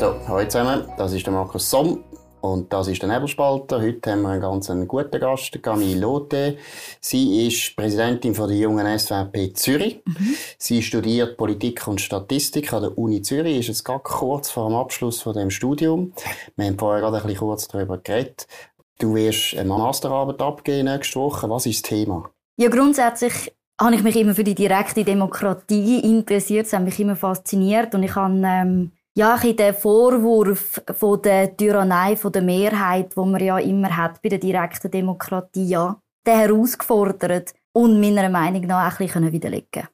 So, hallo zusammen, das ist der Markus Somm und das ist der Nebelspalter. Heute haben wir einen ganz guten Gast, Camille Lotte. Sie ist Präsidentin von der jungen SVP Zürich. Mhm. Sie studiert Politik und Statistik an der Uni Zürich, ist jetzt gerade kurz vor dem Abschluss von dem Studium. Wir haben vorher gerade ein bisschen kurz darüber geredet. Du wirst eine Masterarbeit abgeben nächste Woche. Was ist das Thema? Ja, grundsätzlich habe ich mich immer für die direkte Demokratie interessiert. Das hat mich immer fasziniert und ich habe ähm, ja, den Vorwurf von der Tyrannei von der Mehrheit, wo man ja immer hat bei der direkten Demokratie, ja, den herausgefordert und meiner Meinung nach auch ein bisschen widerlegen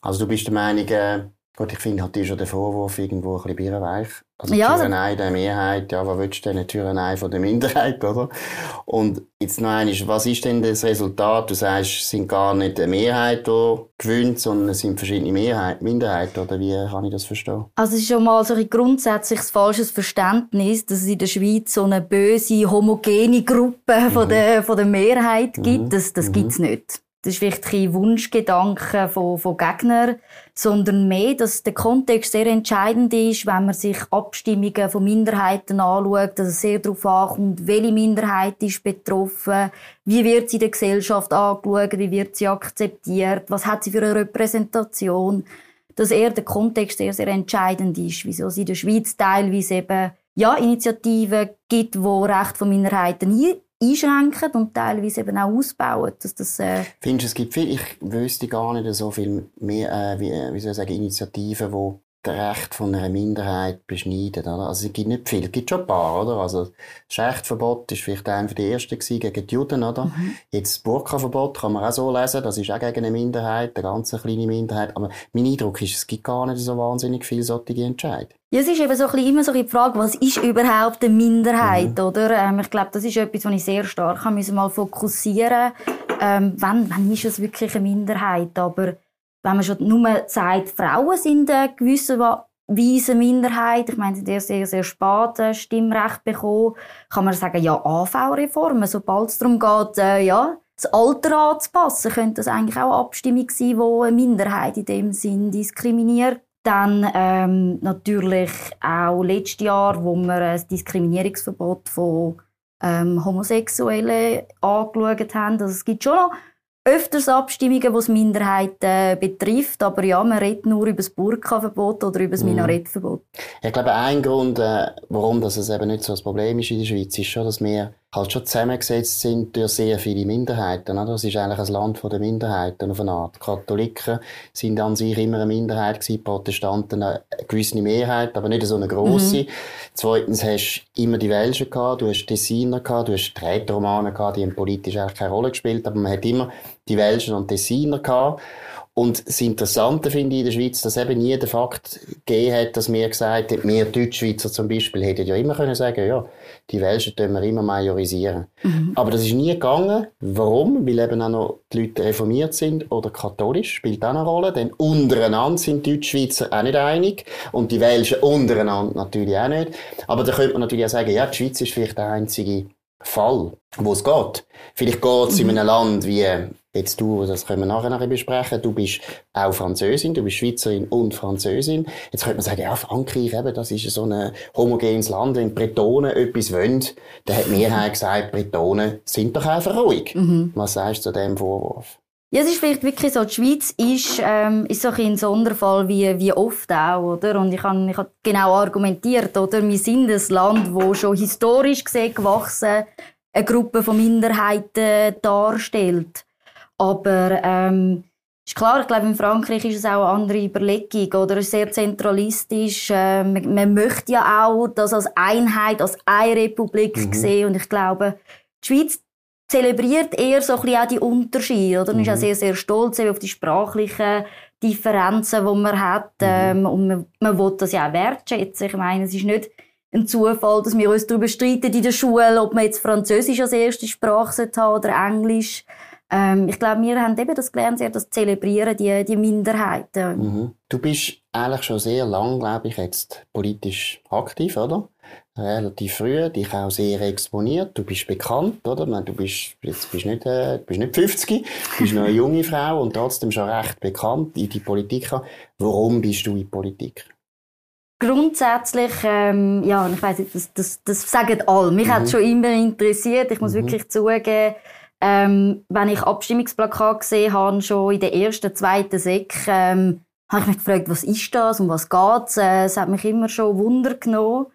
Also du bist der Meinung, äh, gut, ich finde halt schon der Vorwurf irgendwo ein bisschen birrenweich. Also ja, Tyrannei der Mehrheit, ja, was willst du denn? Tyrannei von der Minderheit, oder? Und jetzt noch einmal, was ist denn das Resultat? Du sagst, es sind gar nicht eine Mehrheit, die gewinnt, sondern es sind verschiedene Mehrheit, Minderheiten, oder wie kann ich das verstehen? Also es ist schon mal so ein grundsätzliches falsches Verständnis, dass es in der Schweiz so eine böse, homogene Gruppe mhm. von, der, von der Mehrheit gibt. Mhm. Das, das mhm. gibt's nicht das ist vielleicht kein Wunschgedanke von, von Gegnern, sondern mehr, dass der Kontext sehr entscheidend ist, wenn man sich Abstimmungen von Minderheiten anschaut, dass es sehr darauf ankommt, welche Minderheit ist betroffen, wie wird sie in der Gesellschaft angeschaut, wie wird sie akzeptiert, was hat sie für eine Repräsentation, dass eher der Kontext sehr, sehr entscheidend ist, wieso es in der Schweiz teilweise eben ja, Initiativen gibt, wo Recht von Minderheiten einschränken und teilweise eben auch ausbauen. Dass das, äh Findest du, es gibt viel, ich wüsste gar nicht so viel mehr, äh, wie, wie Initiativen, die das Recht von einer Minderheit beschneiden, oder? Also, es gibt nicht viel. Es gibt schon ein paar, oder? Also, das Rechtverbot ist vielleicht einer der ersten gewesen, gegen die Juden, oder? Mhm. Jetzt das Burka-Verbot kann man auch so lesen. Das ist auch gegen eine Minderheit, eine ganz kleine Minderheit. Aber mein Eindruck ist, es gibt gar nicht so wahnsinnig viele solche Entscheidungen. Ja, es ist eben so ein bisschen, immer so die Frage, was ist überhaupt eine Minderheit, mhm. oder? Ähm, ich glaube, das ist etwas, was ich sehr stark müssen mal fokussieren. Ähm, wann, wann ist es wirklich eine Minderheit? Aber wenn man schon nur sagt, Frauen sind eine gewisse Weise Minderheit, ich meine, sie sehr, sehr spät Stimmrecht bekommen, kann man sagen, ja, AV-Reformen, sobald es darum geht, äh, ja, das Alter anzupassen, könnte das eigentlich auch eine Abstimmung sein, wo eine Minderheit in dem Sinn diskriminiert. Dann ähm, natürlich auch letztes Jahr, wo wir ein Diskriminierungsverbot von ähm, Homosexuellen angeschaut haben. Also es gibt schon noch öfters Abstimmungen, die es Minderheiten betrifft, aber ja, man redet nur über das Burka-Verbot oder über das mhm. Minarettverbot. Ich glaube, ein Grund, äh, warum das eben nicht so ein Problem ist in der Schweiz, ist schon, dass wir halt schon zusammengesetzt sind durch sehr viele Minderheiten. Oder? Es ist eigentlich ein Land der Minderheiten auf eine Art. Katholiken sind an sich immer eine Minderheit gewesen, Protestanten eine gewisse Mehrheit, aber nicht so eine grosse. Mhm. Zweitens hast du immer die Welschen gehabt, du hast Tessiner gehabt, du hast die Rätoromanen gehabt, die haben politisch eigentlich keine Rolle gespielt, aber man hat immer die Welschen und Tessiner gehabt. Und das Interessante finde ich in der Schweiz, dass eben nie der Fakt gegeben hat, dass wir gesagt haben, wir Deutschschweizer zum Beispiel hätten ja immer können sagen, ja, die Welschen tun wir immer majorisieren. Mhm. Aber das ist nie gegangen. Warum? Weil eben auch noch die Leute reformiert sind oder katholisch, spielt auch eine Rolle. Denn untereinander sind die Deutschschweizer auch nicht einig und die Welschen untereinander natürlich auch nicht. Aber da könnte man natürlich auch sagen, ja, die Schweiz ist vielleicht der einzige Fall, wo es geht. Vielleicht geht es mhm. in einem Land wie Jetzt du, das können wir nachher noch besprechen, du bist auch Französin, du bist Schweizerin und Französin. Jetzt könnte man sagen, ja, Frankreich eben, das ist so ein homogenes Land, wenn Bretonen etwas wollen, dann hat die Mehrheit gesagt, Bretonen sind doch einfach ruhig. Mhm. Was sagst du zu diesem Vorwurf? Ja, es ist vielleicht wirklich so, die Schweiz ist, ähm, ist so ein Sonderfall wie, wie oft auch, oder? Und ich habe ich hab genau argumentiert, oder? Wir sind ein Land, wo schon historisch gesehen gewachsen eine Gruppe von Minderheiten darstellt. Aber ähm, ist klar, ich glaube, in Frankreich ist es auch eine andere Überlegung oder sehr zentralistisch. Äh, man, man, möchte ja auch das als Einheit, als eine Republik mhm. sehen. Und ich glaube, die Schweiz zelebriert eher so ein bisschen auch die Unterschiede. Oder? Man mhm. ist auch sehr, sehr stolz auf die sprachlichen Differenzen, die man hat. Mhm. Ähm, und man, man will das ja auch wertschätzen. Ich meine, es ist nicht ein Zufall, dass wir uns darüber streiten in der Schule, ob man jetzt Französisch als erste Sprache haben oder Englisch. Ähm, ich glaube, wir haben eben das gelernt, sehr das Zelebrieren, die, die Minderheiten. Mhm. Du bist eigentlich schon sehr lang, glaube ich, jetzt politisch aktiv, oder? Relativ früh, dich auch sehr exponiert. Du bist bekannt, oder? Du bist, jetzt bist nicht, äh, bist nicht 50, du bist noch eine junge Frau und trotzdem schon recht bekannt in die Politik. Warum bist du in die Politik? Grundsätzlich, ähm, ja, ich weiß nicht, das, das, das sagen alle. Mich mhm. hat es schon immer interessiert. Ich muss mhm. wirklich zugeben, ähm, wenn ich Abstimmungsplakat gesehen habe, schon in der ersten, zweiten Sek, ähm, habe ich mich gefragt, was ist das, um was geht's? Äh, es hat mich immer schon Wunder genommen.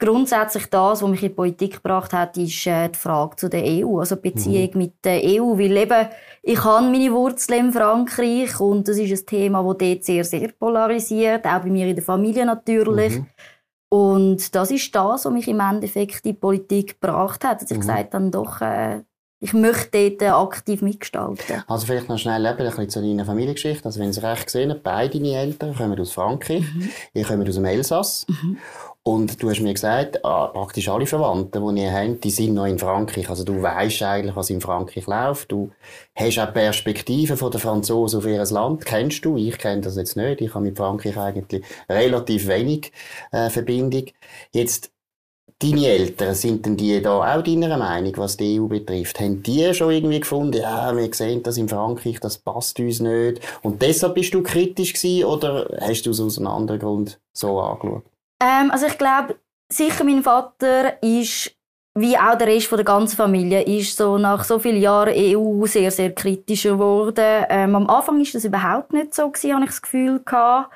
Grundsätzlich das, was mich in die Politik gebracht hat, ist äh, die Frage zu der EU, also die Beziehung mhm. mit der EU, weil eben, ich habe meine Wurzeln in Frankreich und das ist ein Thema, das dort sehr, sehr polarisiert, auch bei mir in der Familie natürlich. Mhm. Und das ist das, was mich im Endeffekt in die Politik gebracht hat, dass ich mhm. gesagt dann doch, äh, ich möchte dort aktiv mitgestalten. Also vielleicht noch schnell ein bisschen zu deiner Familiengeschichte. Also wenn Sie recht gesehen haben, beide deine Eltern kommen aus Frankreich, mhm. ihr kommt aus dem Elsass. Mhm. Und du hast mir gesagt, ah, praktisch alle Verwandten, die ihr habt, die sind noch in Frankreich. Also du weißt eigentlich, was in Frankreich läuft. Du hast auch Perspektiven von den Franzosen auf ihr Land. Kennst du? Ich kenne das jetzt nicht. Ich habe mit Frankreich eigentlich relativ wenig äh, Verbindung. Jetzt Deine Eltern, sind denn die da auch deiner Meinung, was die EU betrifft? Haben die schon irgendwie gefunden, ja, wir sehen das in Frankreich, das passt uns nicht und deshalb bist du kritisch gewesen oder hast du es aus einem anderen Grund so angeschaut? Ähm, also ich glaube, sicher mein Vater ist wie auch der Rest der ganzen Familie ist so nach so vielen Jahren EU sehr sehr kritischer geworden. Ähm, am Anfang ist das überhaupt nicht so gewesen, habe ich das Gefühl gehabt.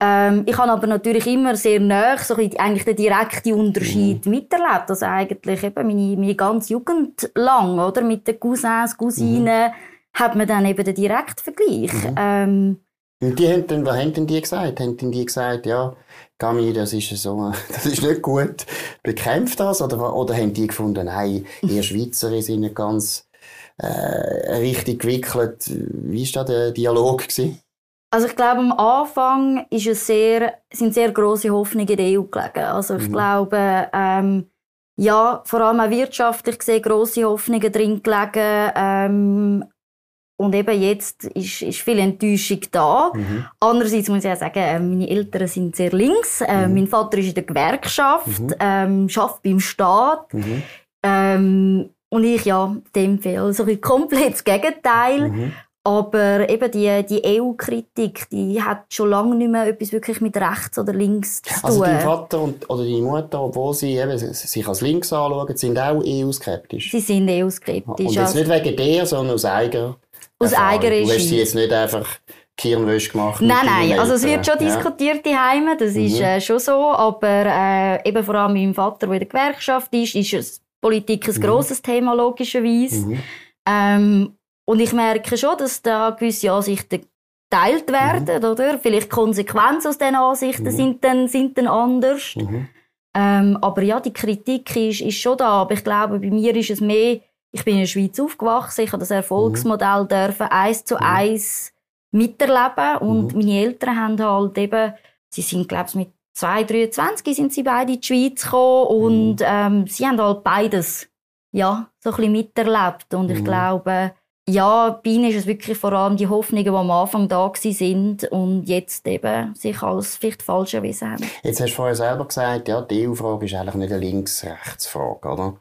Ähm, ich habe aber natürlich immer sehr nah so eigentlich den direkten Unterschied mhm. miterlebt. Also eigentlich eben meine, meine ganze Jugend lang, oder? Mit den Cousins, Cousinen, mhm. hat man dann eben den direkten Vergleich. Mhm. Ähm, und die haben dann, was haben denn die gesagt? Haben denn die gesagt, ja, Gami, das ist so, das ist nicht gut, bekämpft das? Oder, oder haben die gefunden, nein, ihr Schweizer sind nicht ganz, äh, richtig gewickelt? Wie war da der Dialog gewesen? Also ich glaube, am Anfang ist es sehr, sind sehr große Hoffnungen in der EU gelegen. Also ich mhm. glaube, ähm, ja, vor allem auch wirtschaftlich gesehen große Hoffnungen drin gelegen. Ähm, und eben jetzt ist, ist viel Enttäuschung da. Mhm. Andererseits muss ich auch sagen, äh, meine Eltern sind sehr links. Äh, mhm. Mein Vater ist in der Gewerkschaft, mhm. ähm, schafft beim Staat. Mhm. Ähm, und ich ja, dem Fall also ein komplett das Gegenteil. Aber eben die, die EU-Kritik, die hat schon lange nicht mehr etwas wirklich mit rechts oder links zu tun. Also dein Vater und, oder deine Mutter, obwohl sie eben sich als links anschauen, sind auch EU-skeptisch? Sie sind EU-skeptisch. Und jetzt also nicht wegen dir, sondern aus eigener Aus eigener Du hast sie jetzt nicht einfach Kirnwäsche gemacht? Nein, nein, also es wird schon ja. diskutiert die Heime, das ist mhm. äh, schon so, aber äh, eben vor allem mein Vater, der in der Gewerkschaft ist, ist Politik ein mhm. grosses Thema, logischerweise. Mhm. Ähm, und ich merke schon, dass da gewisse Ansichten geteilt werden, mhm. oder? Vielleicht Konsequenzen aus diesen Ansichten mhm. sind, dann, sind dann anders. Mhm. Ähm, aber ja, die Kritik ist, ist schon da. Aber ich glaube, bei mir ist es mehr, ich bin in der Schweiz aufgewachsen, ich habe das Erfolgsmodell mhm. dürfen eins zu mhm. eins miterleben und mhm. meine Eltern haben halt eben, sie sind glaube ich mit 2, 23 sind sie beide in die Schweiz gekommen und ähm, sie haben halt beides ja, so ein bisschen miterlebt und ich glaube, ja, bei ihnen ist es wirklich vor allem die Hoffnungen, die am Anfang da sind und jetzt eben sich als vielleicht falsch erwiesen haben. Jetzt hast du vorher selber gesagt, ja, die EU-Frage ist eigentlich nicht eine Links-Rechts-Frage, oder?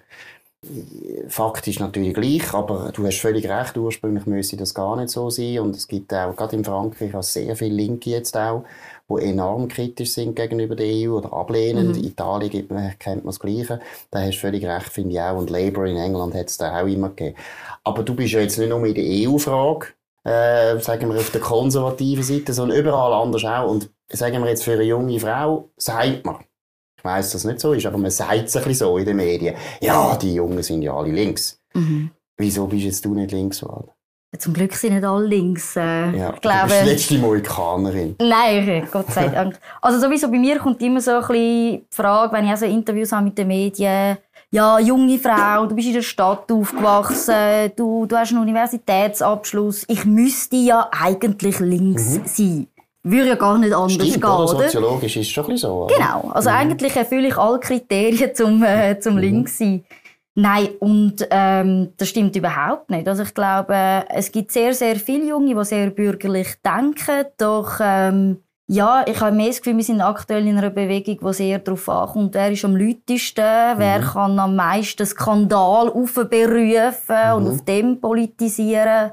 Fakt ist natürlich gleich, aber du hast völlig recht, ursprünglich müsste das gar nicht so sein und es gibt auch, gerade in Frankreich, auch sehr viele Linke jetzt auch, die enorm kritisch sind gegenüber der EU oder ablehnend. Mhm. Italien gibt, kennt man das Gleiche. Da hast du völlig recht, finde ich auch. Und Labour in England hat es da auch immer gegeben. Aber du bist ja jetzt nicht nur in der EU-Frage, äh, sagen wir auf der konservativen Seite, sondern überall anders auch. Und sagen wir jetzt für eine junge Frau, sagt man, ich weiss, dass es nicht so ist, aber man sagt es ein bisschen so in den Medien, ja, die Jungen sind ja alle links. Mhm. Wieso bist jetzt du nicht links geworden? Zum Glück sind nicht alle links. Äh, ja, ich glaube, du bist letzte Mohikanerin. Nein, Gott sei Dank. Also sowieso bei mir kommt immer so ein bisschen die Frage, wenn ich also Interviews habe mit den Medien, ja, junge Frau, du bist in der Stadt aufgewachsen, du, du hast einen Universitätsabschluss, ich müsste ja eigentlich links mhm. sein. Würde ja gar nicht anders Stimmt, gehen, oder? Soziologisch ist es schon ein bisschen so. Genau. Also mhm. eigentlich erfülle ich alle Kriterien zum, äh, zum mhm. links sein. Nein, und ähm, das stimmt überhaupt nicht. Also ich glaube, es gibt sehr, sehr viele Junge, die sehr bürgerlich denken, doch ähm, ja, ich habe mehr das Gefühl, wir sind aktuell in einer Bewegung, die sehr darauf ankommt, wer ist am lautesten, mhm. wer kann am meisten Skandal aufberufen mhm. und auf dem politisieren,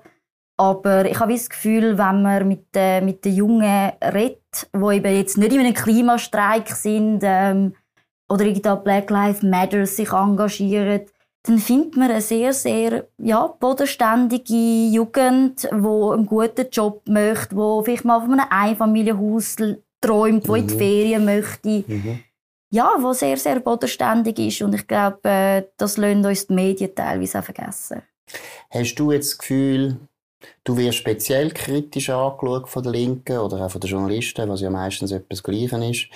Aber ich habe das Gefühl, wenn man mit, äh, mit den Jungen redet, die eben jetzt nicht in einem Klimastreik sind ähm, oder irgendwie Black Lives Matter sich engagieren, dann findet man eine sehr, sehr ja, bodenständige Jugend, die einen guten Job möchte, die vielleicht mal von einem Einfamilienhaus träumt, die mhm. in die mhm. Ferien möchte. Mhm. Ja, die sehr, sehr bodenständig ist. Und ich glaube, äh, das lassen uns die Medien teilweise auch vergessen. Hast du jetzt das Gefühl, du wirst speziell kritisch angeschaut von der Linken oder auch von den Journalisten, was ja meistens etwas Gleiches ist,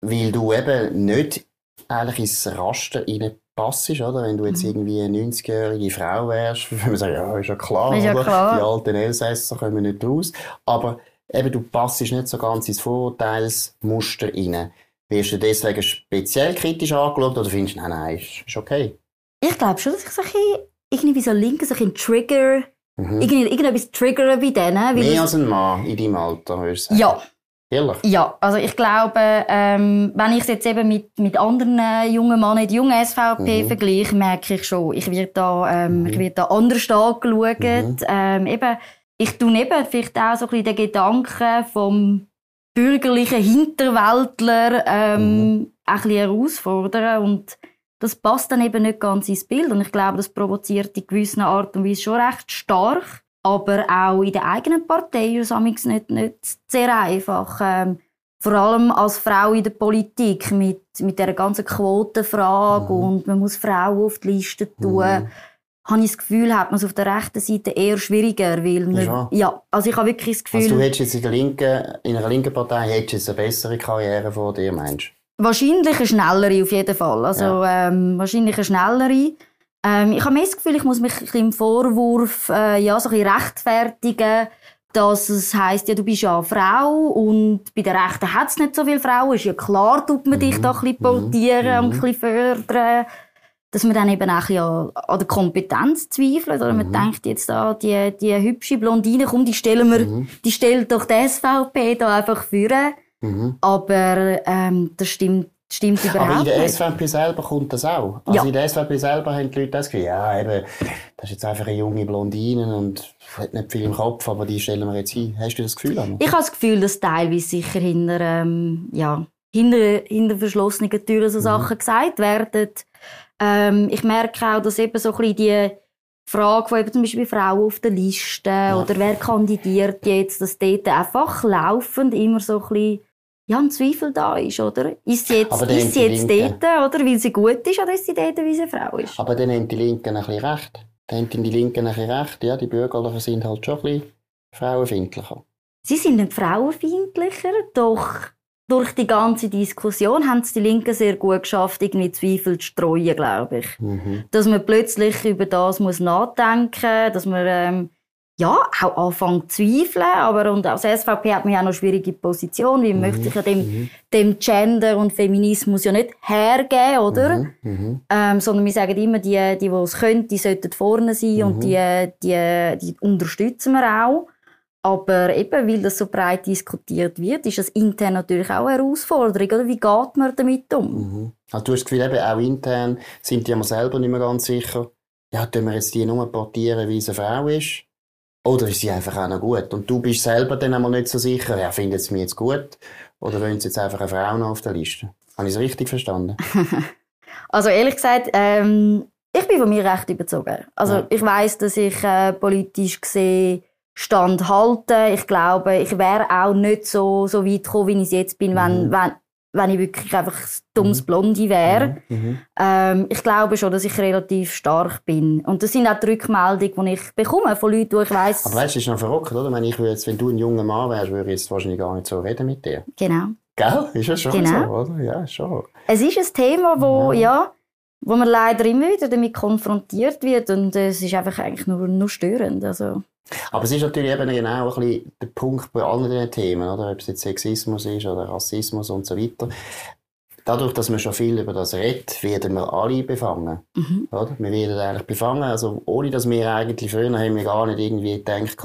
weil du eben nicht eigentlich ins Raster reinpasst, oder? Wenn du jetzt mhm. irgendwie eine 90-jährige Frau wärst, würde man sagen, ja, ist ja klar, ist ja klar. die alten Elsässer kommen nicht raus. Aber eben, du passst nicht so ganz ins Vorurteilsmuster rein. Wirst du deswegen speziell kritisch angeschaut oder findest du, nein, nein, ist, ist okay? Ich glaube schon, dass ich so ein bisschen, irgendwie so linken, so ein Trigger, mhm. irgendwie, irgendetwas triggern bei denen. Mehr als ein Mann in deinem Alter, würdest du sagen? Ja. Ehrlich? Ja, also ich glaube, ähm, wenn ich es jetzt eben mit, mit anderen äh, jungen Männern, die jungen SVP mhm. vergleiche, merke ich schon, ich werde da, ähm, mhm. ich werde da anders angeschaut. Mhm. Ähm, eben, ich tue eben vielleicht auch so ein bisschen den Gedanken vom bürgerlichen Hinterwäldler ähm, mhm. ein bisschen herausfordern und das passt dann eben nicht ganz ins Bild und ich glaube, das provoziert in gewisser Art und Weise schon recht stark aber auch in der eigenen Partei ist es nicht, nicht sehr einfach. Ähm, vor allem als Frau in der Politik mit, mit dieser ganzen Quotenfrage mhm. und man muss Frauen auf die Liste tun. Mhm. Habe ich das Gefühl, hat man es auf der rechten Seite eher schwieriger, weil man, ja. ja. also ich habe wirklich das Gefühl... Also du hättest jetzt in, der linken, in einer linken Partei hättest eine bessere Karriere vor dir, meinst du? Wahrscheinlich eine schnellere auf jeden Fall. Also ja. ähm, wahrscheinlich eine schnellere. Ähm, ich habe mehr das Gefühl, ich muss mich im Vorwurf äh, ja, so ein bisschen rechtfertigen, dass es heisst, ja, du bist ja eine Frau und bei den Rechten hat es nicht so viele Frauen. Ist ja klar, tut man dich mhm. da ein bisschen portieren mhm. und ein bisschen fördern. Dass man dann eben auch ein bisschen an, der Kompetenz zweifelt. Oder man mhm. denkt jetzt da, die, die hübsche Blondine, komm, die stellen wir, mhm. die stellt doch die SVP da einfach führen. Mhm. Aber ähm, das stimmt Stimmt überhaupt Aber in der SVP selber kommt das auch. Also ja. in der SVP selber haben die Leute das Gefühl, ja, eben, das ist jetzt einfach eine junge Blondine und hat nicht viel im Kopf, aber die stellen wir jetzt ein. Hast du das Gefühl? Anna? Ich habe das Gefühl, dass teilweise sicher hinter, ähm, ja, hinter, hinter verschlossenen Türen so mhm. Sachen gesagt werden. Ähm, ich merke auch, dass eben so ein bisschen die Frage von eben zum Beispiel Frauen auf der Liste ja. oder wer kandidiert jetzt, dass dort einfach laufend immer so ein bisschen ja, ein Zweifel da ist, oder? Ist sie jetzt, ist sie jetzt dort, oder, weil sie gut ist, oder ist sie dort, weil sie eine Frau ist? Aber dann haben die Linken ein bisschen recht. Dann haben die Linken ein bisschen recht. Ja, die Bürgerlichen sind halt schon ein bisschen frauenfeindlicher. Sie sind nicht frauenfeindlicher, doch durch die ganze Diskussion haben es die Linken sehr gut geschafft, irgendwie Zweifel zu streuen, glaube ich. Mhm. Dass man plötzlich über das muss nachdenken muss, dass man ähm, ja, auch anfangen zu zweifeln, aber und als SVP hat man ja auch noch schwierige Position, weil mhm. möchte ich ja dem, mhm. dem Gender und Feminismus ja nicht hergeben, oder? Mhm. mhm. Ähm, sondern wir sagen immer, die, die, die es können, die sollten vorne sein mhm. und die, die, die unterstützen wir auch. Aber eben, weil das so breit diskutiert wird, ist das intern natürlich auch eine Herausforderung, oder? Wie geht man damit um? Mhm. Also du hast das Gefühl, eben, auch intern sind die immer selber nicht mehr ganz sicher, ja, tun wir jetzt die nur portieren, wie es eine Frau ist? Oder ist sie einfach auch noch gut? Und du bist selber dann einmal nicht so sicher, ja, findet sie mich jetzt gut? Oder wollen sie jetzt einfach eine Frau noch auf der Liste? Habe ich es richtig verstanden? also ehrlich gesagt, ähm, ich bin von mir recht überzogen. Also ja. ich weiß, dass ich äh, politisch gesehen Stand halte. Ich glaube, ich wäre auch nicht so, so weit gekommen, wie ich jetzt bin, mhm. wenn, wenn, wenn ich wirklich einfach ein dummes mhm. Blondie wäre. Mhm. mhm. Ähm, ich glaube schon, dass ich relativ stark bin. Und das sind auch die Rückmeldungen, die ich bekomme von Leuten, die ich weiss... Aber weißt du, das ist noch verrückt, oder? Wenn, ich jetzt, wenn du ein junger Mann wärst, würde ich jetzt wahrscheinlich gar nicht so reden mit dir. Genau. Gell? Ist das schon genau. so, oder? Ja, schon. Es ist ein Thema, wo, ja. ja wo man leider immer wieder damit konfrontiert wird und es ist einfach eigentlich nur, nur störend. Also. Aber es ist natürlich eben genau ein bisschen der Punkt bei allen diesen Themen, oder? ob es jetzt Sexismus ist oder Rassismus und so weiter. Dadurch, dass man schon viel über das redet, werden wir alle befangen. Mhm. Oder? Wir werden eigentlich befangen, also ohne dass wir eigentlich früher haben wir gar nicht irgendwie gedacht,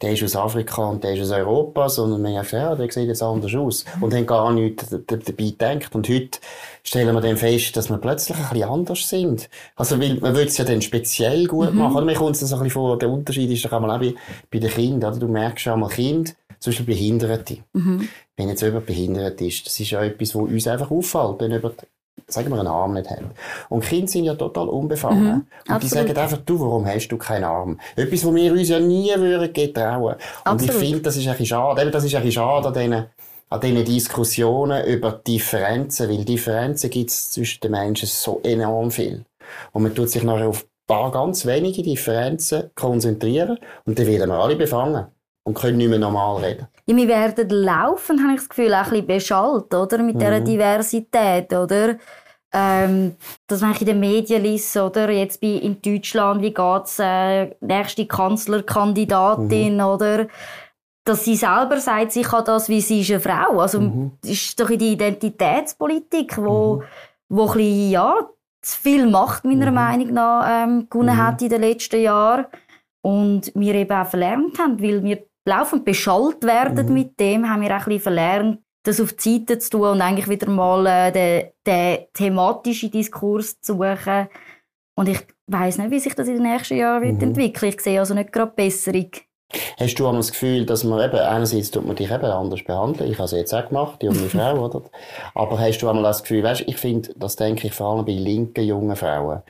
der ist aus Afrika und der ist aus Europa, sondern wir haben gesagt, ja, der sieht jetzt anders aus. Mhm. Und haben gar nichts dabei gedacht. Und heute stellen wir dann fest, dass wir plötzlich ein bisschen anders sind. Also, weil, man will es ja dann speziell gut mhm. machen. Oder mir kommt es ein bisschen vor, der Unterschied ist doch einmal auch bei, bei den Kindern, oder? Du merkst schon einmal Kind, zum Beispiel Behinderte. Mhm. Wenn jetzt jemand behindert ist, das ist ja etwas, was uns einfach auffällt, wenn jemand sagen wir, einen Arm nicht hat. Und Kinder sind ja total unbefangen. Mhm, und absolut. die sagen einfach, du, warum hast du keinen Arm? Etwas, was wir uns ja nie würden getrauen. Und ich finde, das ist ein bisschen schade. Eben, das ist ein bisschen schade an diesen, an diesen Diskussionen über Differenzen, weil Differenzen gibt es zwischen den Menschen so enorm viel. Und man tut sich nachher auf ein paar ganz wenige Differenzen konzentrieren und dann werden wir alle befangen und können nicht mehr normal reden. Ja, wir werden laufen, habe ich das Gefühl, auch ein bisschen beschallt, oder? Mit mhm. dieser Diversität, oder? Ähm, dass man in den Medien liest, oder? Jetzt bei, in Deutschland, wie geht's, äh, nächste Kanzlerkandidatin, mhm. oder? Dass sie selber sagt, sie kann das, wie sie ist eine Frau. Also, mhm. ist doch in die Identitätspolitik, wo, mhm. wo ein bisschen, ja, zu viel Macht, meiner mhm. Meinung nach, ähm, gewonnen mhm. hat in den letzten Jahren. Und wir eben auch verlernt haben, weil wir laufend beschallt werden mhm. mit dem, haben wir auch ein bisschen verlernt, das auf die Seite zu tun und eigentlich wieder mal äh, den, den thematischen Diskurs zu suchen. Und ich weiß nicht, wie sich das in den nächsten Jahren wird mhm. entwickeln. Ich sehe also nicht gerade Besserung. Hast du auch das Gefühl, dass man eben, einerseits tut man dich eben anders behandeln, ich habe es jetzt auch gemacht, die junge Frau, oder? Aber hast du einmal das Gefühl, weißt, ich finde, das denke ich vor allem bei linken jungen Frauen,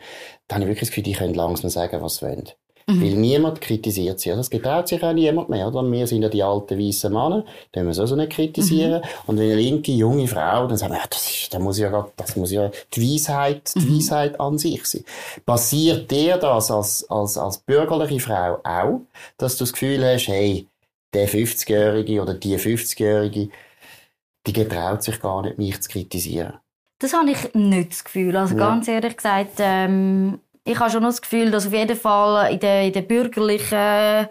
da habe ich wirklich das Gefühl, die können langsam sagen, was sie wollen. Mhm. Weil niemand kritisiert sie. Das getraut sich auch niemand mehr. Oder? Wir sind ja die alten weißen Männer, die müssen wir so nicht kritisieren. Mhm. Und wenn eine linke, junge Frau, dann wir, ja, das, ist, das, muss ja, das muss ja die Weisheit, die mhm. Weisheit an sich sein. Passiert dir das als, als, als bürgerliche Frau auch, dass du das Gefühl hast, hey, der 50-Jährige oder die 50-Jährige, die getraut sich gar nicht, mich zu kritisieren? Das habe ich nicht das Gefühl. Also ja. ganz ehrlich gesagt, ähm, ich habe schon das Gefühl, dass auf jeden Fall in der, in der bürgerlichen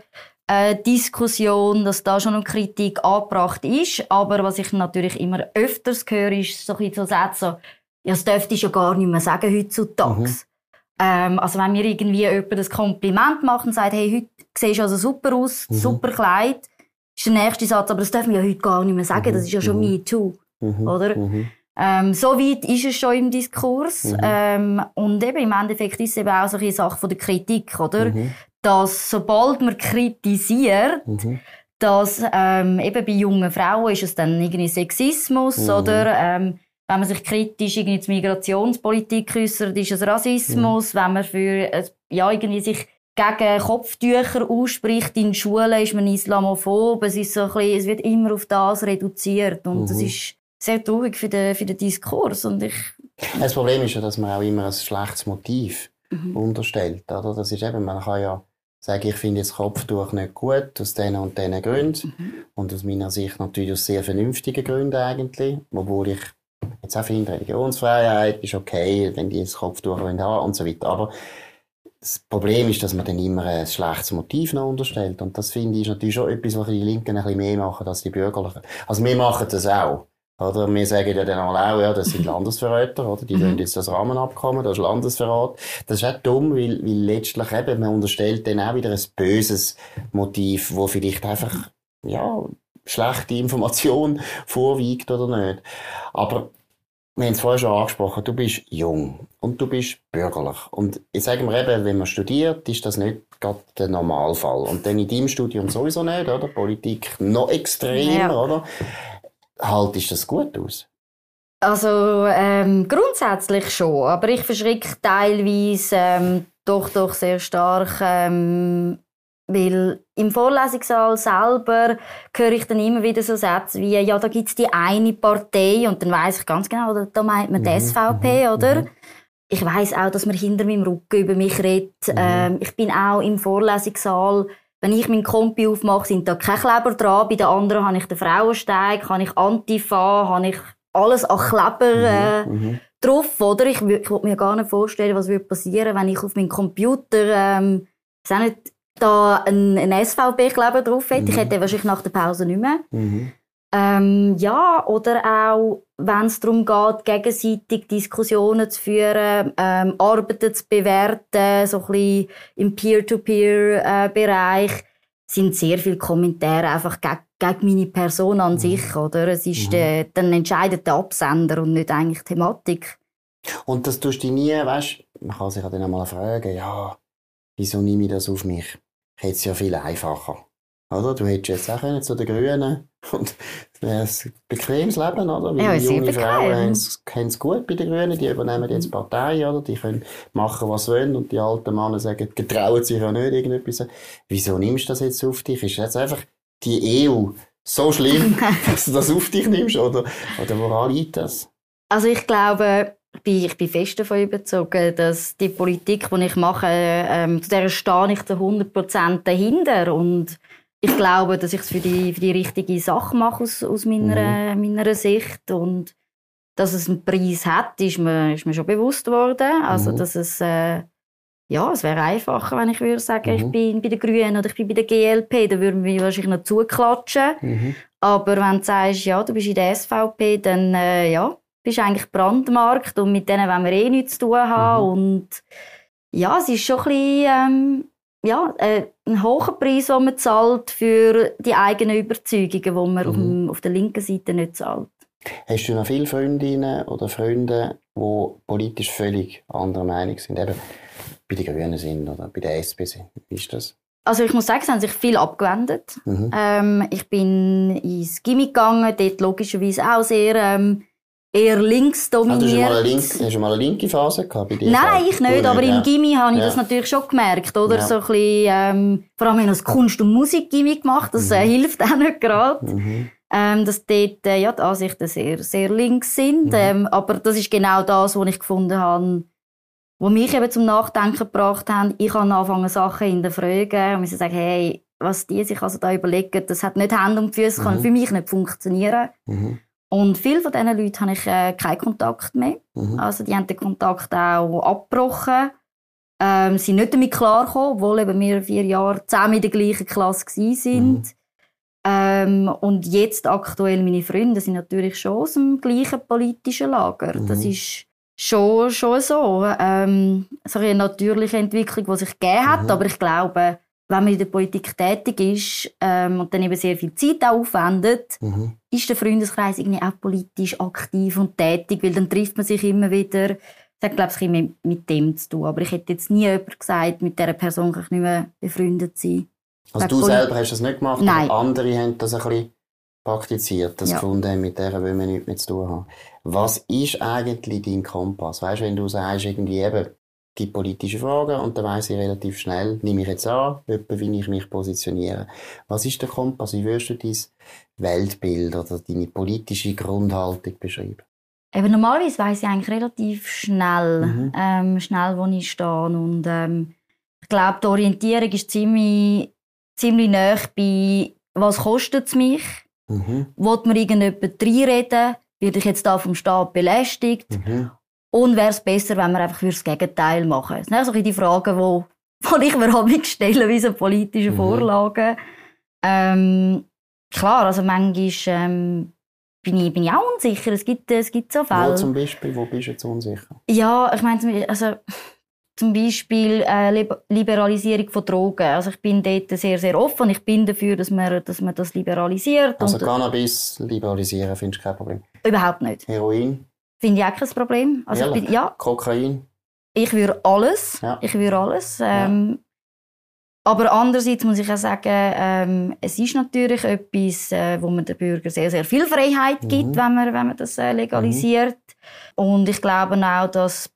äh, Diskussion, dass da schon eine Kritik angebracht ist. Aber was ich natürlich immer öfters höre, ist so ein so Sätze, ja, das dürfte ich ja gar nicht mehr sagen heutzutage. Mhm. Ähm, also wenn mir irgendwie jemand ein Kompliment macht und sagt, hey, heute siehst du also super aus, mhm. super Kleid, ist der nächste Satz, aber das dürfen wir ja heute gar nicht mehr sagen, mhm. das ist ja schon mhm. Me Too. Mhm. Oder? Ähm, so weit ist es schon im Diskurs. Mhm. Ähm, und eben im Endeffekt ist es eben auch so eine Sache von der Kritik, oder? Mhm. Dass sobald man kritisiert, mhm. dass ähm, eben bei jungen Frauen ist es dann irgendwie Sexismus mhm. oder ähm, wenn man sich kritisch irgendwie zur Migrationspolitik äußert, ist es Rassismus. Mhm. Wenn man für äh, ja irgendwie sich gegen Kopftücher ausspricht in Schulen, ist man islamophob. Es ist so ein bisschen, es wird immer auf das reduziert und das mhm. ist sehr traurig für den, für den Diskurs. Und ich das Problem ist ja, dass man auch immer ein schlechtes Motiv mhm. unterstellt. Oder? Das ist eben, man kann ja sagen, ich finde das Kopftuch nicht gut, aus diesen und diesen Gründen. Mhm. Und aus meiner Sicht natürlich aus sehr vernünftigen Gründen eigentlich. Obwohl ich jetzt auch finde, Religionsfreiheit ist okay, wenn die das Kopftuch haben und so weiter. Aber das Problem ist, dass man dann immer ein schlechtes Motiv noch unterstellt. Und das finde ich ist natürlich schon etwas, was die Linken ein bisschen mehr machen als die Bürgerlichen. Also wir machen das auch. Oder wir sagen ja dann auch, ja, das sind Landesverräter, oder? Die mhm. wollen jetzt das Rahmenabkommen, das ist Landesverrat. Das ist auch dumm, weil, weil letztlich eben, man unterstellt dann auch wieder ein böses Motiv, wo vielleicht einfach, ja, schlechte Information vorwiegt oder nicht. Aber wir haben es vorher schon angesprochen, du bist jung und du bist bürgerlich. Und ich sage mir eben, wenn man studiert, ist das nicht gerade der Normalfall. Und dann in deinem Studium sowieso nicht, oder? Politik noch extremer, ja. oder? Haltest du das gut aus? Also ähm, grundsätzlich schon, aber ich verschrecke teilweise ähm, doch doch sehr stark, ähm, weil im Vorlesungssaal selber höre ich dann immer wieder so Sätze wie ja da gibt es die eine Partei und dann weiß ich ganz genau, da meint man die mhm, SVP, mhm, oder? Mhm. Ich weiß auch, dass man hinter meinem Rücken über mich redet. Ähm, ich bin auch im Vorlesungssaal wenn ich meinen Kompi aufmache, sind da keine Kleber dran. Bei den anderen habe ich den Frauensteig, habe ich Antifa, habe ich alles an Kleber mhm, äh, mhm, drauf. Oder? Ich, ich mir gar nicht vorstellen, was würde passieren, wenn ich auf meinem Computer ähm, auch nicht, da einen, einen SVP-Kleber drauf hätte. Mhm. Ich hätte wahrscheinlich nach der Pause nicht mehr. Mhm. Ähm, ja, oder auch, wenn es darum geht, gegenseitig Diskussionen zu führen, ähm, Arbeiten zu bewerten, so ein bisschen im Peer-to-Peer-Bereich, äh, sind sehr viele Kommentare einfach gegen, gegen meine Person an mhm. sich, oder? Es ist, mhm. äh, dann entscheidet der Absender und nicht eigentlich die Thematik. Und das tust du nie, weißt, man kann sich dann einmal fragen, ja, wieso nehme ich das auf mich? Ich hätte es ja viel einfacher. Oder? Du hättest jetzt auch können zu den Grünen und ein bequemes Leben, oder? Weil ja, junge Frauen haben es gut bei den Grünen, die übernehmen jetzt Partei, oder? Die können machen, was sie wollen und die alten Männer sagen, getrauen sich ja nicht irgendetwas. Wieso nimmst du das jetzt auf dich? Ist jetzt einfach die EU so schlimm, dass du das auf dich nimmst, oder? Oder woran liegt das? Also ich glaube, ich bin fest davon überzeugt, dass die Politik, die ich mache, ähm, zu der stehe ich zu 100% dahinter und ich glaube, dass ich es für die, für die richtige Sache mache aus, aus meiner, mhm. meiner Sicht und dass es einen Preis hat, ist mir, ist mir schon bewusst worden. Also, mhm. dass es, äh, ja, es wäre einfacher, wenn ich würde sagen, mhm. ich bin bei den Grünen oder ich bin bei der GLP, dann würden wir wahrscheinlich noch zuklatschen. Mhm. Aber wenn du sagst, ja, du bist in der SVP, dann, äh, ja, bist du eigentlich Brandmarkt und mit denen wollen wir eh nichts zu tun haben. Mhm. Und ja, es ist schon ein bisschen, ähm, ja, äh, ein hoher Preis, den man zahlt für die eigenen Überzeugungen, die man mhm. auf, der linken Seite nicht zahlt. Hast du noch viele Freundinnen oder Freunde, die politisch völlig anderer Meinung sind? Eben bei den Grünen sind oder bei der SP sind? Wie ist das? Also ich muss sagen, es haben sich viel abgewendet. Mhm. Ähm, ich bin ins Gimmick gegangen, dort logischerweise auch sehr ähm, eher links dominiert. Ah, hast, du mal eine linke Phase gehabt bei dir? Nein, ich nicht, aber ja. im Gimmi habe ich ja. das natürlich schon gemerkt, oder? Ja. So ein bisschen, ähm, vor allem, wenn ich Kunst- und Musik-Gimmi gemacht das äh, mhm. hilft auch nicht gerade. Mhm. Ähm, dass dort äh, ja, die Ansichten sehr, sehr links sind. Mhm. Ähm, aber das ist genau das, was ich gefunden habe, was mich eben zum Nachdenken gebracht haben. Ich habe angefangen, Sachen in der Frage und muss sagen, hey, was die sich also da überlegen, das hat nicht Hände und Füße, kann mhm. für mich nicht funktionieren. Mhm. Und viele von diesen Leuten habe ich äh, keinen Kontakt mehr. Mhm. Also die haben den Kontakt auch abgebrochen. Ähm, sind nicht damit klargekommen, obwohl eben wir vier Jahre zusammen in der gleichen Klasse waren. Mhm. Ähm, und jetzt aktuell meine Freunde sind natürlich schon aus dem gleichen politischen Lager. Mhm. Das ist schon, schon so. Ähm, so eine natürliche Entwicklung, die sich gegeben hat. Mhm. Aber ich glaube, wenn man in der Politik tätig ist ähm, und dann eben sehr viel Zeit aufwendet, mhm. ist der Freundeskreis irgendwie auch politisch aktiv und tätig, weil dann trifft man sich immer wieder. Das hat, glaube ich, immer mit dem zu tun. Aber ich hätte jetzt nie jemand gesagt, mit dieser Person kann ich nicht mehr befreundet sein. Also du selber hast das nicht gemacht, Nein. aber andere haben das ein bisschen praktiziert, das ja. gefunden mit der will man nichts mehr zu tun haben. Was ist eigentlich dein Kompass? Weißt du, wenn du sagst, irgendwie eben, gibt politische Fragen und dann weiss ich relativ schnell, nehme ich jetzt an, etwa wie ich mich positioniere. Was ist der Kompass? Wie würdest du dein Weltbild oder deine politische Grundhaltung beschreiben? Eben, normalerweise weiss ich eigentlich relativ schnell, mhm. ähm, schnell, wo ich stehe. Und ähm, ich glaube, die Orientierung ist ziemlich, ziemlich nah bei, was kostet es mich? Mhm. Wollt mir irgendjemand reinreden? Werde ich jetzt da vom Staat belästigt? Mhm. Und wäre es besser, wenn wir einfach das Gegenteil machen? Das sind so die Fragen, die, die ich mir habe stelle, wie so politische mhm. Vorlagen. Ähm, klar, also manchmal ähm, bin, ich, bin ich auch unsicher. Es gibt, es gibt so Fälle. Wo zum Beispiel? Wo bist du jetzt unsicher? Ja, ich meine, also zum Beispiel äh, Liberalisierung von Drogen. Also ich bin dort sehr, sehr offen. Ich bin dafür, dass man, dass man das liberalisiert. Also Cannabis liberalisieren findest du kein Problem? Überhaupt nicht. Heroin? Finde ich auch kein Problem. Also bin, ja. Kokain? Ich würde alles. Ja. Ich würde alles. Ähm, ja. Aber andererseits muss ich auch sagen, ähm, es ist natürlich etwas, äh, wo man den Bürgern sehr, sehr viel Freiheit mhm. gibt, wenn man, wenn man das äh, legalisiert. Mhm. Und ich glaube auch, dass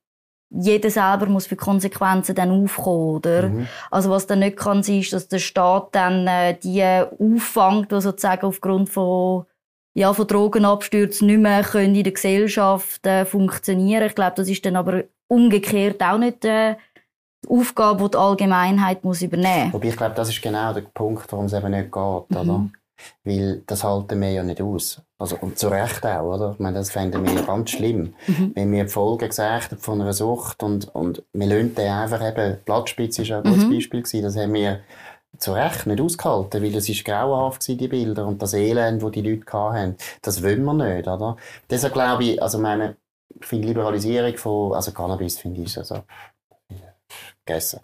jeder selber muss für Konsequenzen dann aufkommen, oder? Mhm. Also was dann nicht kann ist, dass der Staat dann äh, die auffängt, die sozusagen aufgrund von ja, von Drogenabstürzen nicht mehr können in der Gesellschaft äh, funktionieren. Ich glaube, das ist dann aber umgekehrt auch nicht äh, die Aufgabe, die die Allgemeinheit muss übernehmen muss. Wobei ich glaube, das ist genau der Punkt, warum es eben nicht geht, mhm. oder? Weil das halten wir ja nicht aus. Also, und zu Recht auch, oder? Ich meine, das fänden wir ganz schlimm. Mhm. Wenn wir die Folgen gesagt haben von einer Sucht und, und wir lassen den einfach eben, Blattspitze auch ein gutes mhm. Beispiel gewesen, das haben wir zu Recht nicht ausgehalten, weil es ist grauenhaft die Bilder und das Elend, das die Leute hatten, das wollen wir nicht, oder? Deshalb glaube ich, also meine, finde Liberalisierung von, also Cannabis finde ich also, gegessen.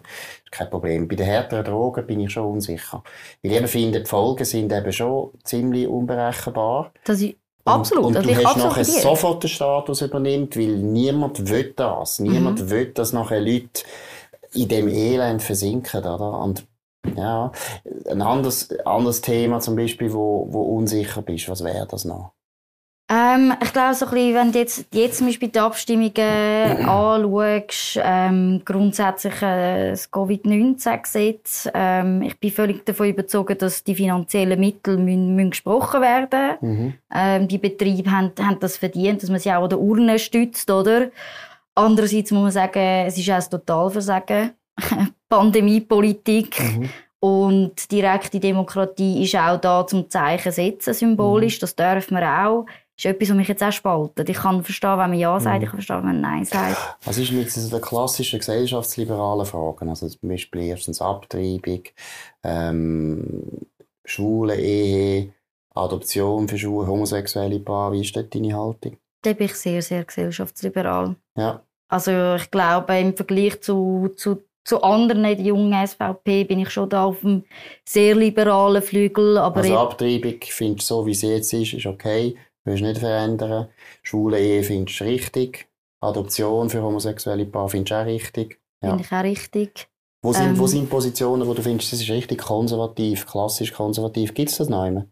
Kein Problem. Bei den härteren Drogen bin ich schon unsicher. Weil ich eben finde, die Folgen sind eben schon ziemlich unberechenbar. Das ist Absolut. Und, und du hast nachher sofort den Status übernimmt, weil niemand will das. Niemand mhm. will, dass nachher Leute in dem Elend versinken, oder? Und ja, ein anderes, anderes Thema zum Beispiel, wo, wo unsicher bist, was wäre das noch? Ähm, ich glaube, so ein bisschen, wenn du jetzt, jetzt zum Beispiel die Abstimmungen anschaust, ähm, grundsätzlich äh, das Covid-19-Gesetz, ähm, ich bin völlig davon überzeugt, dass die finanziellen Mittel müssen, müssen gesprochen werden mhm. ähm, Die Betriebe haben, haben das verdient, dass man sie auch an der Urne stützt, oder? Andererseits muss man sagen, es ist auch ein Totalversagen. Pandemiepolitik. Mhm. Und direkte Demokratie ist auch da zum Zeichen setzen, symbolisch. Mhm. Das dürfen wir auch. Das ist etwas, was mich jetzt auch spaltet. Ich kann verstehen, wenn man Ja sagt, mhm. ich kann verstehen, wenn man Nein sagt. Was ist mit den klassischen gesellschaftsliberalen Fragen? Also zum Beispiel erstens Abtreibung, ähm, schwule Ehe, Adoption für schwule, homosexuelle Paare. Wie ist dort deine Haltung? Da bin ich sehr, sehr gesellschaftsliberal. Ja. Also ich glaube, im Vergleich zu, zu zu anderen, die jungen SVP, bin ich schon da auf dem sehr liberalen Flügel. Aber also Abtreibung findest du so, wie sie jetzt ist, ist okay, willst du nicht verändern. Schwule Ehe findest du richtig. Adoption für homosexuelle Paare findest du auch richtig. Ja. Finde ich auch richtig. Wo sind, ähm, wo sind Positionen, wo du findest, das ist richtig konservativ, klassisch konservativ? Gibt es das noch immer?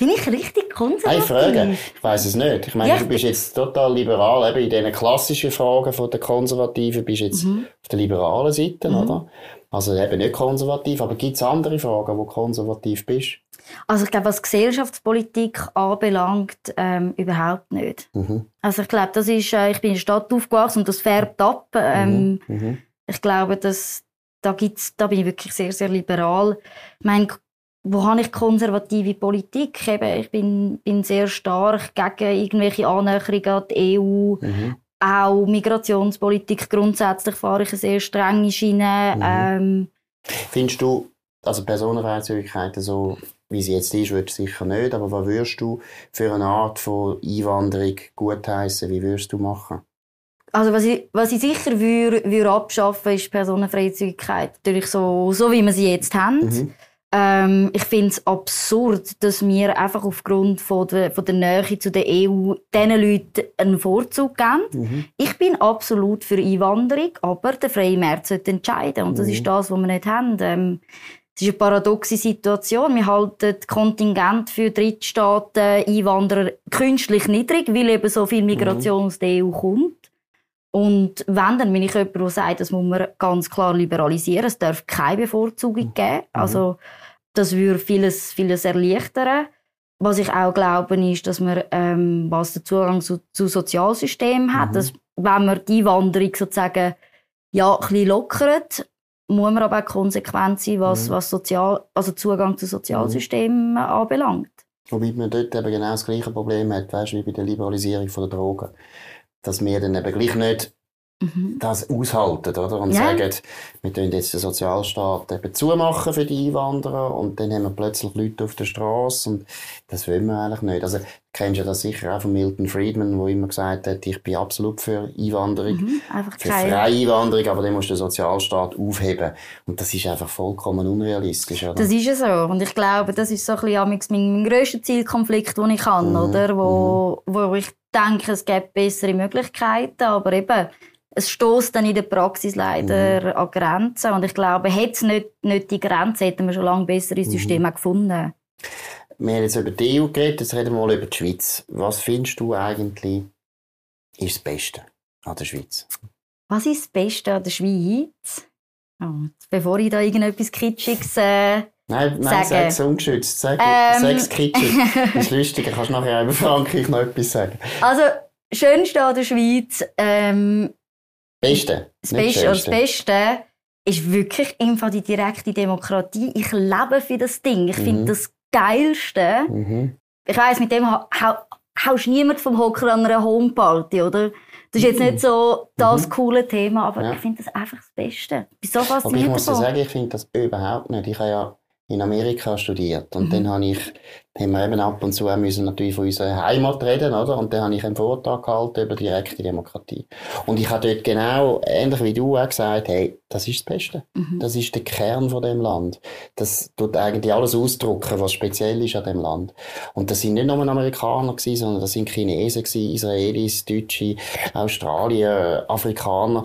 Bin ich richtig konservativ? Hey, Frage. Ich weiß es nicht. Ich meine, ja, du bist jetzt total liberal. Eben in diesen klassischen Fragen von der Konservativen bist du jetzt mhm. auf der liberalen Seite, mhm. oder? Also eben nicht konservativ, aber gibt es andere Fragen, wo du konservativ bist? Also ich glaube, was Gesellschaftspolitik anbelangt, ähm, überhaupt nicht. Mhm. Also ich glaube, das ist, äh, ich bin in der Stadt aufgewachsen und das färbt ab. Ähm, mhm. mhm. Ich glaube, dass da gibt's, da bin ich wirklich sehr, sehr liberal. Ich meine, wo habe ich konservative Politik? Eben, ich bin, bin sehr stark gegen irgendwelche Annäherungen an die EU. Mhm. Auch Migrationspolitik grundsätzlich fahre ich eine sehr strenge Schiene. Mhm. Ähm, Findest du, also Personenfreizügigkeit so, wie sie jetzt ist, würdest du sicher nicht, aber was würdest du für eine Art von Einwanderung gutheissen? Wie würdest du machen? Also was ich, was ich sicher würde, würde abschaffen, ist Personenfreizügigkeit. Natürlich so, so wie wir sie jetzt haben. Mhm. Ähm, ich finde es absurd, dass wir einfach aufgrund von der, von der Nähe zu der EU diesen Leuten einen Vorzug geben. Mhm. Ich bin absolut für Einwanderung, aber der freie Markt sollte entscheiden. Und das mhm. ist das, was wir nicht haben. Ähm, es ist eine paradoxe Situation. Wir halten Kontingent für Drittstaaten, Einwanderer künstlich niedrig, weil eben so viel Migration mhm. aus der EU kommt. Und wenn, dann bin ich jemand, der sagt, das muss man ganz klar liberalisieren. Es darf keine Bevorzugung mhm. geben. Also, das würde vieles, vieles erleichtern. Was ich auch glaube, ist, dass man, ähm, was den Zugang zu, zu Sozialsystemen hat, mhm. dass, wenn man die Wanderung sozusagen, ja, ein bisschen lockert, muss man aber auch konsequent sein, was, mhm. was Sozial, also Zugang zu Sozialsystemen mhm. anbelangt. Wobei man dort eben genau das gleiche Problem hat, weißt, wie bei der Liberalisierung der Drogen dass wir dann eben gleich nicht mhm. das aushalten, oder? Und ja. sagen, wir tun jetzt den Sozialstaat eben zumachen für die Einwanderer und dann haben wir plötzlich Leute auf der Straße und das wollen wir eigentlich nicht. Also, du kennst ja das sicher auch von Milton Friedman, der immer gesagt hat, ich bin absolut für Einwanderung, mhm. für freie Einwanderung, aber dann musst du den Sozialstaat aufheben. Und das ist einfach vollkommen unrealistisch, oder? Das ist ja so. Und ich glaube, das ist so ein bisschen mein, mein grösster Zielkonflikt, den ich habe, mhm. oder? Wo, mhm. wo ich denke, es gibt bessere Möglichkeiten, aber eben, es stößt dann in der Praxis leider mhm. an Grenzen. Und ich glaube, hätte es nicht, nicht die Grenzen, hätten wir schon lange bessere. Systeme mhm. gefunden. Wir haben jetzt über die EU geredet, jetzt reden wir mal über die Schweiz. Was findest du eigentlich ist das Beste an der Schweiz? Was ist das Beste an der Schweiz? Oh, bevor ich da irgendetwas Kitschiges äh, Nein, nein sag es ungeschützt. Sag, ähm. es kitschig. Das ist lustig, kannst du nachher über Frankreich noch etwas sagen. Also, schönste an der Schweiz, ähm, Beste. Das Beste, das Beste ist wirklich einfach die direkte Demokratie. Ich lebe für das Ding. Ich mhm. finde das Geilste. Mhm. Ich weiss, mit dem ha ha haust niemand vom Hocker an einer Homeparty, oder? Das ist jetzt nicht so das mhm. coole Thema, aber ja. ich finde das einfach das Beste. Ich bin so fasziniert Aber ich muss dir sagen, ich finde das überhaupt nicht. Ich habe ja in Amerika studiert. Und mhm. dann habe ich, haben wir eben ab und zu müssen natürlich von unserer Heimat reden, oder? Und dann habe ich einen Vortrag gehalten über direkte Demokratie. Und ich habe dort genau, ähnlich wie du auch gesagt, hey, das ist das Beste. Mhm. Das ist der Kern von dem Land. Das tut eigentlich alles ausdrücken, was speziell ist an dem Land. Und das sind nicht nur Amerikaner gewesen, sondern das sind Chinesen gewesen, Israelis, Deutsche, Australier, Afrikaner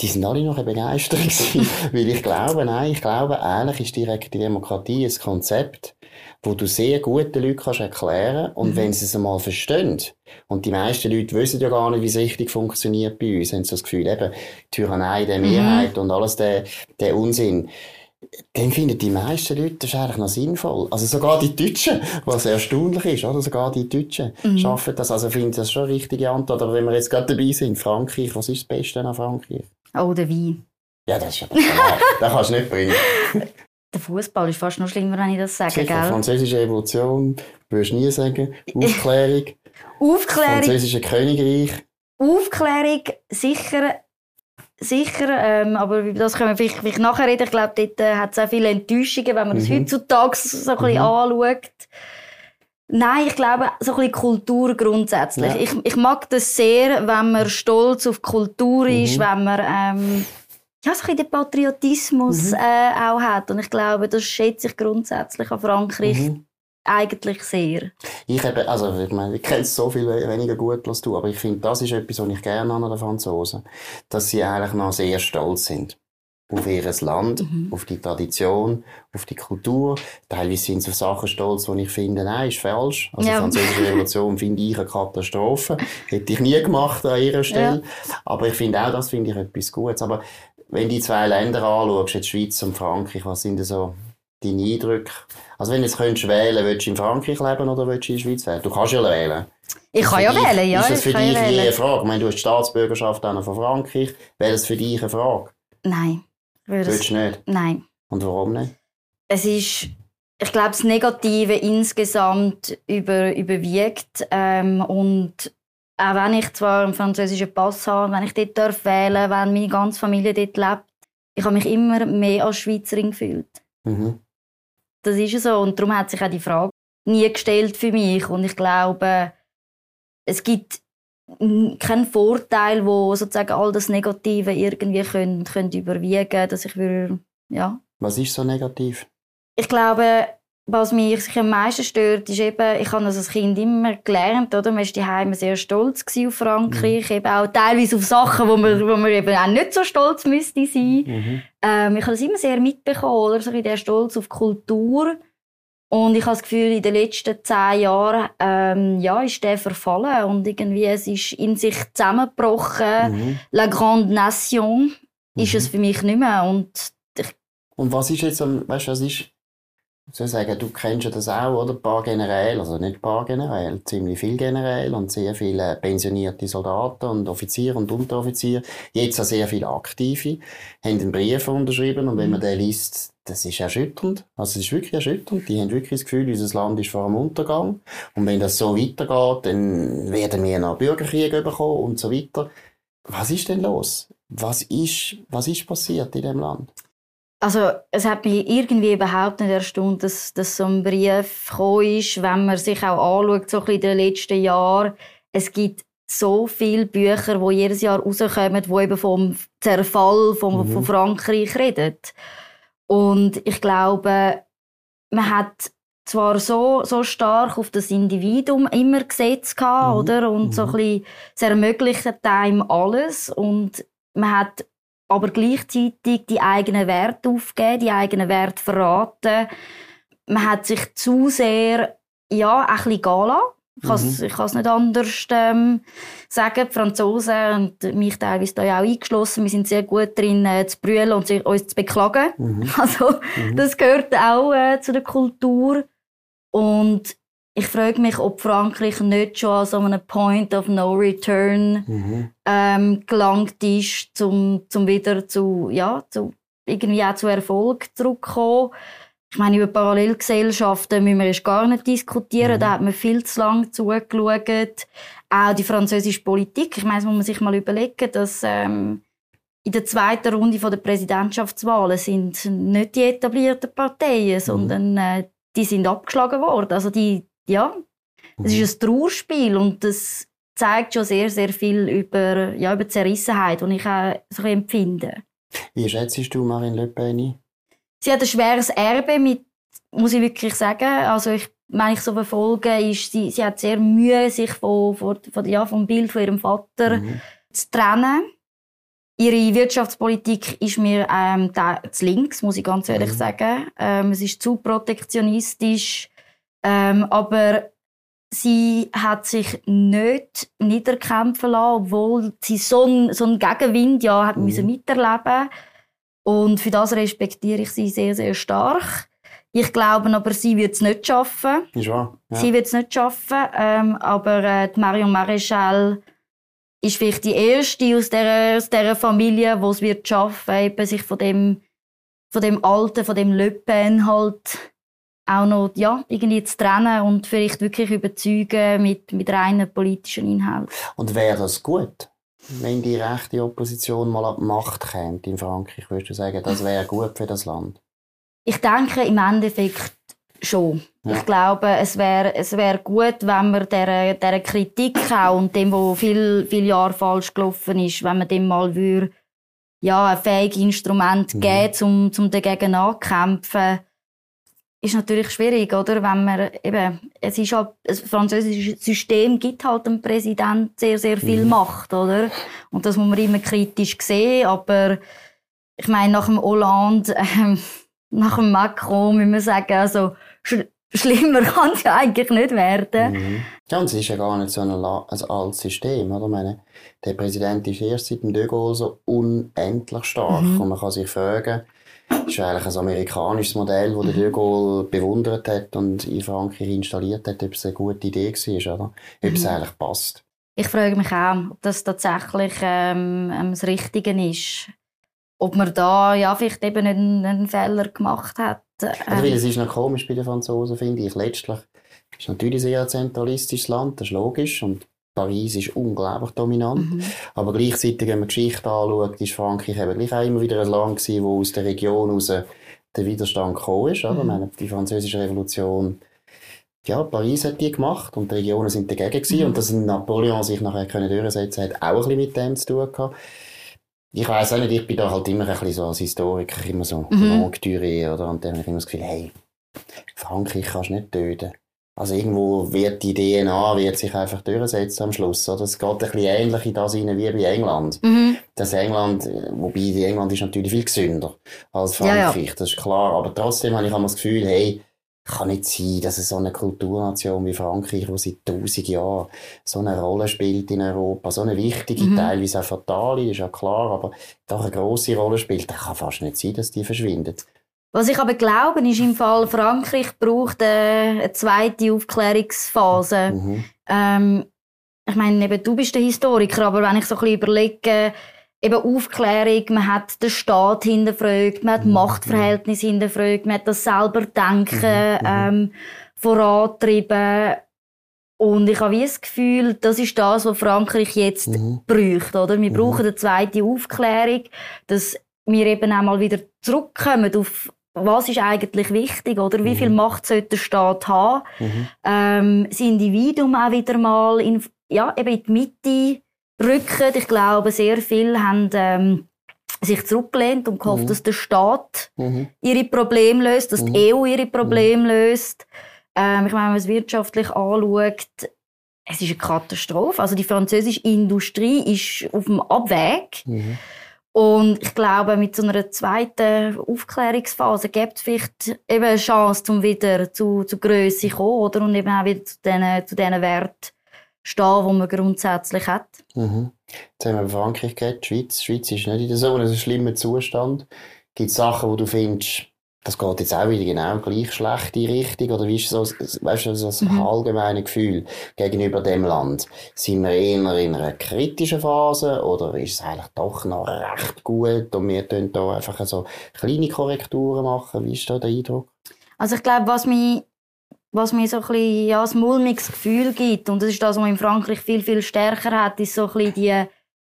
die sind alle noch begeistert gewesen, weil ich glaube, nein, ich glaube, ehrlich ist direkte Demokratie ein Konzept, wo du sehr guten Leuten kannst erklären und mhm. wenn sie es einmal verstehen, und die meisten Leute wissen ja gar nicht, wie es richtig funktioniert bei uns, haben sie das Gefühl, eben, Tyrannei der mhm. Mehrheit mhm. und alles der, der Unsinn, dann finden die meisten Leute das ist eigentlich noch sinnvoll. Also sogar die Deutschen, was erstaunlich ist, oder? Sogar die Deutschen mhm. schaffen das. Also finde ich das schon eine richtige Antwort. Aber wenn wir jetzt gerade dabei sind, Frankreich, was ist das Beste an Frankreich? Oh, der Wein. Ja, das ist ja klar. den kannst du nicht bringen. Der Fußball ist fast noch schlimmer, wenn ich das sage, Sicher, gell? Französische Evolution, würdest du nie sagen. Aufklärung. Aufklärung. Französische Königreich. Aufklärung, sicher. Sicher, ähm, aber über das können wir vielleicht, vielleicht nachher reden. Ich glaube, dort äh, hat es auch viele Enttäuschungen, wenn man mhm. das heutzutage so ein bisschen mhm. anschaut. Nein, ich glaube, so ein bisschen Kultur grundsätzlich. Ja. Ich, ich mag das sehr, wenn man stolz auf Kultur ist, mhm. wenn man ähm, ja, so ein bisschen den Patriotismus mhm. äh, auch hat. Und ich glaube, das schätze ich grundsätzlich an Frankreich mhm. eigentlich sehr. Ich, eben, also, ich, meine, ich kenne es so viel weniger gut als du, aber ich finde, das ist etwas, was ich gerne an den Franzosen, dass sie eigentlich noch sehr stolz sind auf ihr Land, mhm. auf die Tradition, auf die Kultur. Teilweise sind sie auf Sachen stolz, die ich finde, nein, ist falsch. Also ja. die französische Revolution finde ich eine Katastrophe. Hätte ich nie gemacht an ihrer Stelle. Ja. Aber ich finde auch, das finde ich etwas Gutes. Aber wenn die zwei Länder anschaust, jetzt Schweiz und Frankreich, was sind denn so deine Eindrücke? Also wenn du jetzt könntest wählen, willst du in Frankreich leben oder willst du in der Schweiz wählen? Du kannst ja wählen. Ich kann ja dich, wählen, ja. Ist das für dich ja eine Frage? Ich meine, du hast die Staatsbürgerschaft von Frankreich. Wäre das für dich eine Frage? Nein. Willst du nicht? Nein. Und warum nicht? Es ist, ich glaube, das Negative insgesamt über, überwiegt. Ähm, und auch wenn ich zwar einen französischen Pass habe, wenn ich dort darf wählen wenn meine ganze Familie dort lebt, ich habe mich immer mehr als Schweizerin gefühlt. Mhm. Das ist so. Und darum hat sich auch die Frage nie gestellt für mich. Und ich glaube, es gibt kein Vorteil, wo sozusagen all das Negative irgendwie können, können überwiegen, dass ich würde, ja. Was ist so negativ? Ich glaube, was mich sich am meisten stört, ist eben, ich habe das als Kind immer gelernt, oder? Man war daheim sehr stolz auf Frankreich, mhm. eben auch teilweise auf Sachen, wo man, wo man eben auch nicht so stolz müsste sein. Mhm. Ähm, ich habe das immer sehr mitbekommen, oder? So der Stolz auf Kultur. Und ich habe das Gefühl, in den letzten zehn Jahren ähm, ja, ist der verfallen und irgendwie es ist in sich zusammengebrochen. Mhm. La Grande Nation mhm. ist es für mich nicht mehr. Und, und was ist jetzt, weißt du, was ist, ich sagen, du kennst ja das auch, oder? Ein paar Generäle, also nicht ein paar Generäle, ziemlich viele Generäle und sehr viele pensionierte Soldaten und Offiziere und Unteroffiziere. Jetzt auch sehr viele Aktive, haben einen Brief unterschrieben und wenn man den liest, das ist erschütternd. Also es ist wirklich erschütternd. Die haben wirklich das Gefühl, unser Land ist vor dem Untergang. Und wenn das so weitergeht, dann werden wir noch Bürgerkrieg bekommen und so weiter. Was ist denn los? Was ist, was ist passiert in dem Land? Also es hat mich irgendwie überhaupt nicht erstaunt, dass, dass so ein Brief ist, wenn man sich auch anschaut, so ein in den letzten Jahren. Es gibt so viele Bücher, die jedes Jahr rauskommen, die eben vom Zerfall von, mhm. von Frankreich reden. Und ich glaube, man hat zwar so, so stark auf das Individuum immer gesetzt gehabt, mhm. oder? Und mhm. so ein bisschen, es ermöglicht einem alles. Und man hat aber gleichzeitig die eigenen Werte aufgegeben, die eigenen Werte verraten. Man hat sich zu sehr, ja, ein bisschen lassen. Ich mhm. kann es nicht anders ähm, sagen. Die Franzosen und mich teilweise da auch eingeschlossen, wir sind sehr gut drin, äh, zu brüllen und sich, uns zu beklagen. Mhm. Also, mhm. das gehört auch äh, zu der Kultur. Und ich frage mich, ob Frankreich nicht schon an so einem Point of No Return mhm. ähm, gelangt ist, zum, zum wieder zu, ja, zu, irgendwie auch zu Erfolg zurückzukommen. Ich meine, über Parallelgesellschaften müssen wir erst gar nicht diskutieren. Mhm. Da hat man viel zu lange zugeschaut. Auch die französische Politik. Ich meine, das muss man sich mal überlegen, dass ähm, in der zweiten Runde der Präsidentschaftswahlen sind nicht die etablierten Parteien, mhm. sondern äh, die sind abgeschlagen worden. Also die, ja, es ist ein Trauerspiel und das zeigt schon sehr, sehr viel über, ja, über die Zerrissenheit, die ich auch so empfinde. Wie schätzt du Marine Le Pen Sie hat ein schweres Erbe mit, muss ich wirklich sagen. Also ich, wenn ich so verfolge, ist sie, sie hat sehr Mühe, sich von, von, von, ja, vom Bild von ihrem Vater mhm. zu trennen. Ihre Wirtschaftspolitik ist mir ähm, da, zu links, muss ich ganz ehrlich mhm. sagen. Ähm, es ist zu protektionistisch. Ähm, aber sie hat sich nicht niederkämpfen lassen, obwohl sie so einen, so einen Gegenwind ja hat mhm. müssen miterleben Und für das respektiere ich sie sehr, sehr stark. Ich glaube aber, sie wird es nicht schaffen. Ist wahr. Ja. Sie wird es nicht schaffen. Ähm, aber äh, die Marion Maréchal ist vielleicht die erste aus dieser, aus dieser Familie, die es wird schaffen, eben sich von dem, von dem Alten, von dem Le Pen halt auch noch ja, irgendwie zu trennen und vielleicht wirklich überzeugen mit, mit reinen politischen Inhalten. Und wäre das gut, wenn die rechte Opposition mal an die Macht käme in Frankreich? Würdest du sagen, das wäre gut für das Land? Ich denke im Endeffekt schon. Ja. Ich glaube, es wäre es wär gut, wenn man dieser, dieser Kritik auch und dem, was viel, viele Jahre falsch gelaufen ist, wenn man dem mal würde, ja, ein fähiges Instrument mhm. geben, um, um dagegen anzukämpfen ist natürlich schwierig, oder? Wenn man eben, es ist halt, das französische System gibt halt dem Präsident sehr, sehr viel mhm. Macht, oder? Und das muss man immer kritisch sehen, aber ich meine, nach dem Hollande, äh, nach dem Macron, muss man sagen, also, sch schlimmer kann es ja eigentlich nicht werden. Mhm. Ja, und es ist ja gar nicht so ein, ein altes System, oder? Ich meine, der Präsident ist erst seit dem de Gaulle so unendlich stark mhm. und man kann sich fragen, das ist eigentlich ein amerikanisches Modell, das der De Gaulle bewundert hat und in Frankreich installiert hat, ob es eine gute Idee war, oder? Ob es mhm. eigentlich passt. Ich frage mich auch, ob das tatsächlich ähm, das Richtige ist. Ob man da ja, vielleicht eben einen, einen Fehler gemacht hat. Ähm. Also, es ist noch komisch bei den Franzosen, finde ich. Letztlich ist es natürlich ein sehr zentralistisches Land, das ist logisch. Und Paris ist unglaublich dominant. Mhm. Aber gleichzeitig, wenn man die Geschichte anschaut, ist Frankreich eben gleich auch immer wieder ein Land gewesen, wo aus der Region heraus der Widerstand gekommen ist. Mhm. Meine, die französische Revolution, ja, Paris hat die gemacht und die Regionen sind dagegen gewesen. Mhm. Und dass Napoleon sich nachher können durchsetzen hat auch ein bisschen mit dem zu tun gehabt. Ich weiß auch nicht, ich bin da halt immer ein bisschen so als Historiker immer so mhm. Oder? Und dann habe ich immer das Gefühl, hey, Frankreich kannst du nicht töten. Also irgendwo wird die DNA wird sich einfach durchsetzen am Schluss. Oder? Es geht ein bisschen ähnlich in das rein wie bei England. Mhm. Das England, wobei England ist natürlich viel gesünder als Frankreich, ja, ja. das ist klar. Aber trotzdem habe ich immer das Gefühl, hey, kann nicht sein, dass es so eine Kulturnation wie Frankreich, die seit tausend Jahren so eine Rolle spielt in Europa, so eine wichtige, mhm. teilweise auch fatale, ist ja klar, aber doch eine grosse Rolle spielt, dann kann fast nicht sein, dass die verschwindet. Was ich aber glaube, ist im Fall Frankreich braucht eine zweite Aufklärungsphase. Mhm. Ähm, ich meine, eben, du bist der Historiker, aber wenn ich so ein bisschen überlege, eben Aufklärung, man hat den Staat hinterfragt, man hat mhm. Machtverhältnisse hinterfragt, man hat das selber Denken mhm. mhm. ähm, vorantrieben. Und ich habe wie das Gefühl, das ist das, was Frankreich jetzt mhm. braucht, oder? Wir mhm. brauchen eine zweite Aufklärung, dass wir eben auch mal wieder zurückkommen auf was ist eigentlich wichtig, oder? Wie mhm. viel Macht sollte der Staat haben? Mhm. Ähm, das Individuum auch wieder mal in, ja, eben in die Mitte rücken. Ich glaube, sehr viele haben ähm, sich zurückgelehnt und gehofft, mhm. dass der Staat mhm. ihre Probleme löst, dass die mhm. EU ihre Probleme mhm. löst. Ähm, ich meine, wenn man es wirtschaftlich anschaut, es ist eine Katastrophe. Also die französische Industrie ist auf dem Abweg. Und ich glaube, mit so einer zweiten Aufklärungsphase gibt es vielleicht eben eine Chance, um wieder zu, zu Größe zu kommen, oder? Und eben auch wieder zu diesen, zu diesen Werten stehen, die man grundsätzlich hat. Mhm. Jetzt haben wir Frankreich die Schweiz. Die Schweiz ist nicht in so einem schlimmen Zustand. Gibt es Sachen, wo du findest, das geht jetzt auch wieder genau gleich schlecht in die Richtung? Oder wie ist so, weißt du, so das mhm. allgemeine Gefühl gegenüber dem Land? Sind wir eher in einer kritischen Phase oder ist es eigentlich doch noch recht gut und wir können da einfach so kleine Korrekturen machen? Wie ist da der Eindruck? Also ich glaube, was mich was mir so ein bisschen, ja, ein mulmiges Gefühl gibt, und das ist das, was man in Frankreich viel, viel stärker hat, ist so ein bisschen die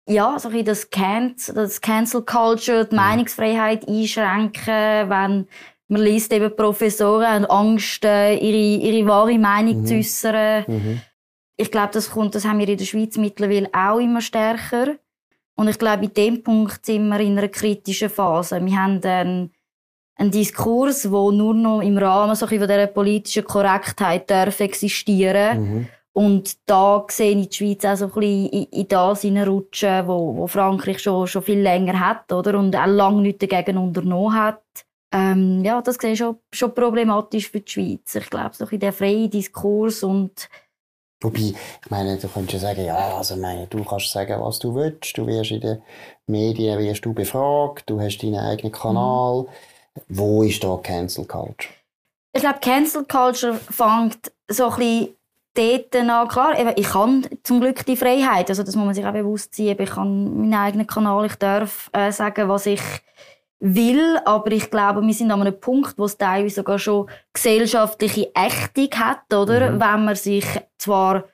ja, so ein das, Can das Cancel Culture, die. Meinungsfreiheit einschränken, wenn man liest eben Professoren haben Angst, ihre, ihre wahre Meinung mhm. zu äußern. Mhm. Ich glaube, das kommt, das haben wir in der Schweiz mittlerweile auch immer stärker. Und ich glaube, in dem Punkt sind wir in einer kritischen Phase. Wir haben einen, einen Diskurs, der nur noch im Rahmen so von dieser politischen Korrektheit darf existieren mhm. Und da sehe ich die Schweiz auch so ein bisschen in, in das hineinrutschen, wo, wo Frankreich schon, schon viel länger hat, oder? Und auch lange nichts dagegen unternommen hat. Ähm, ja, das sehe ich schon, schon problematisch für die Schweiz. Ich glaube, so in der freien Diskurs und Wobei, ich meine, du könntest ja sagen, ja, also meine, du kannst sagen, was du willst, du wirst in den Medien wirst du befragt, du hast deinen eigenen Kanal. Mhm. Wo ist da Cancel Culture? Ich glaube, Cancel Culture fängt so ein bisschen dort an. Klar, ich habe zum Glück die Freiheit, also das muss man sich auch bewusst sein. Ich kann meinen eigenen Kanal, ich darf äh, sagen, was ich will, aber ich glaube, wir sind an einem Punkt, wo es teilweise sogar schon gesellschaftliche Ächtung hat, oder? Mhm. Wenn man sich zwar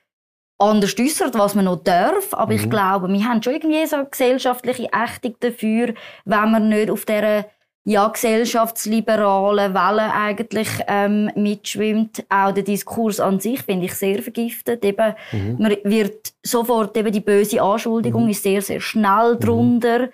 anders äußert, was man noch darf, aber mhm. ich glaube, wir haben schon irgendwie so eine gesellschaftliche Ächtung dafür, wenn man nicht auf dieser ja, gesellschaftsliberalen Welle eigentlich ähm, mitschwimmt. Auch der Diskurs an sich finde ich sehr vergiftet. Eben, mhm. Man wird sofort eben die böse Anschuldigung mhm. ist sehr, sehr schnell mhm. drunter.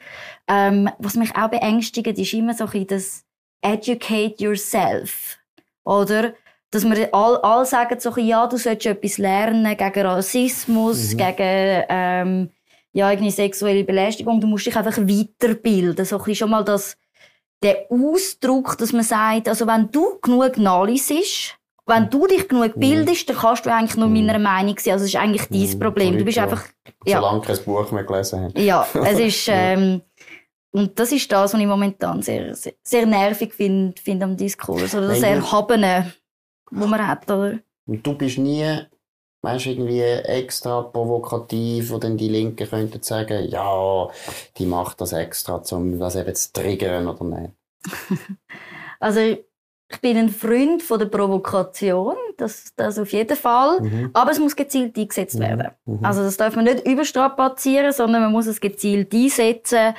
Ähm, was mich auch beängstigt, ist immer so ein das Educate yourself. Oder? Dass wir all, all sagen so ein ja, du sollst etwas lernen gegen Rassismus, mhm. gegen, ähm, ja, irgendwie sexuelle Belästigung. Du musst dich einfach weiterbilden. So ein schon mal das, der Ausdruck, dass man sagt, also wenn du genug nachliest, wenn du dich genug mhm. bildest, dann kannst du eigentlich nur mhm. meiner Meinung sein. Also es ist eigentlich dein mhm. Problem. Du bist einfach, ja. Solange kein Buch mehr gelesen hast. Ja, es ist, ähm, und das ist das, was ich momentan sehr, sehr, sehr nervig finde find am Diskurs. Oder das Erhabene, das man hat, oder? Und du bist nie, weißt irgendwie extra provokativ, wo dann die Linken könnten sagen, ja, die macht das extra, um das eben zu triggern oder nicht? also, ich bin ein Freund von der Provokation, das, das auf jeden Fall. Mhm. Aber es muss gezielt eingesetzt mhm. werden. Mhm. Also das darf man nicht überstrapazieren, sondern man muss es gezielt einsetzen.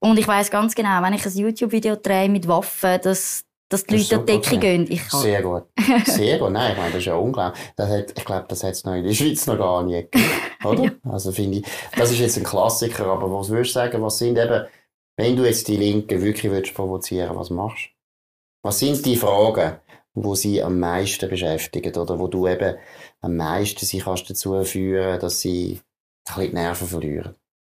Und ich weiß ganz genau, wenn ich ein YouTube-Video drehe mit Waffen, dass, dass die Leute an die Decke gehen. Ich kann... Sehr gut. Sehr gut. Nein, ich meine, das ist ja unglaublich. Das hat, ich glaube, das hat es noch in der Schweiz noch gar nie gegeben. Oder? ja. Also finde ich, das ist jetzt ein Klassiker, aber was würdest du sagen, was sind eben, wenn du jetzt die Linken wirklich willst provozieren, was machst du? Was sind die Fragen, wo sie am meisten beschäftigen oder wo du eben am meisten sie kannst dazu führen, dass sie ein bisschen die Nerven verlieren?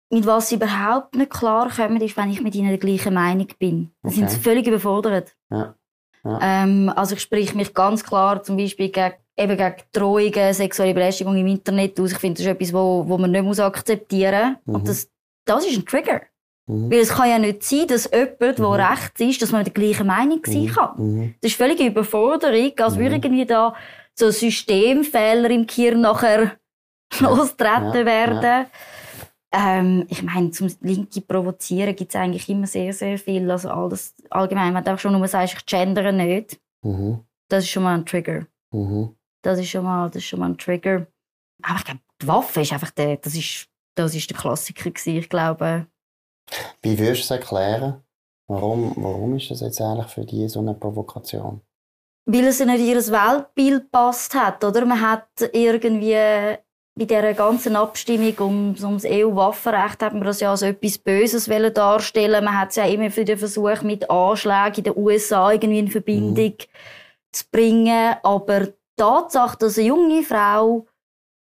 Mit was sie überhaupt nicht klar kommen, ist, wenn ich mit ihnen der gleichen Meinung bin. Dann okay. sind sie völlig überfordert. Ja. Ja. Ähm, also ich spreche mich ganz klar zum Beispiel gegen, eben gegen Drohungen, sexuelle Belästigung im Internet aus. Ich finde, das ist etwas, wo, wo man nicht muss akzeptieren muss. Mhm. Das, das ist ein Trigger. Mhm. Weil es kann ja nicht sein, dass jemand, der mhm. rechts ist, dass man der gleichen Meinung sein mhm. kann. Mhm. Das ist völlige Überforderung, als würde mhm. irgendwie da so Systemfehler im Gehirn nachher ja. lostreten ja. werden. Ja. Ähm, ich meine, zum Linke provozieren gibt es eigentlich immer sehr, sehr viel. Also all das, allgemein, wenn du auch schon nur sagst, ich gendere nicht, mhm. das ist schon mal ein Trigger. Mhm. Das, ist schon mal, das ist schon mal ein Trigger. Aber ich glaube, die Waffe ist einfach der, das ist, das ist der Klassiker gewesen. Ich glaube, wie würdest du es erklären? Warum, warum ist das jetzt eigentlich für dich so eine Provokation? Weil es nicht in ihr Weltbild passt hat, oder? Man hat irgendwie bei dieser ganzen Abstimmung um, das EU-Waffenrecht hat man das ja als etwas Böses darstellen Man hat es ja immer für den Versuch mit Anschlägen in den USA irgendwie in Verbindung mhm. zu bringen. Aber die Tatsache, dass eine junge Frau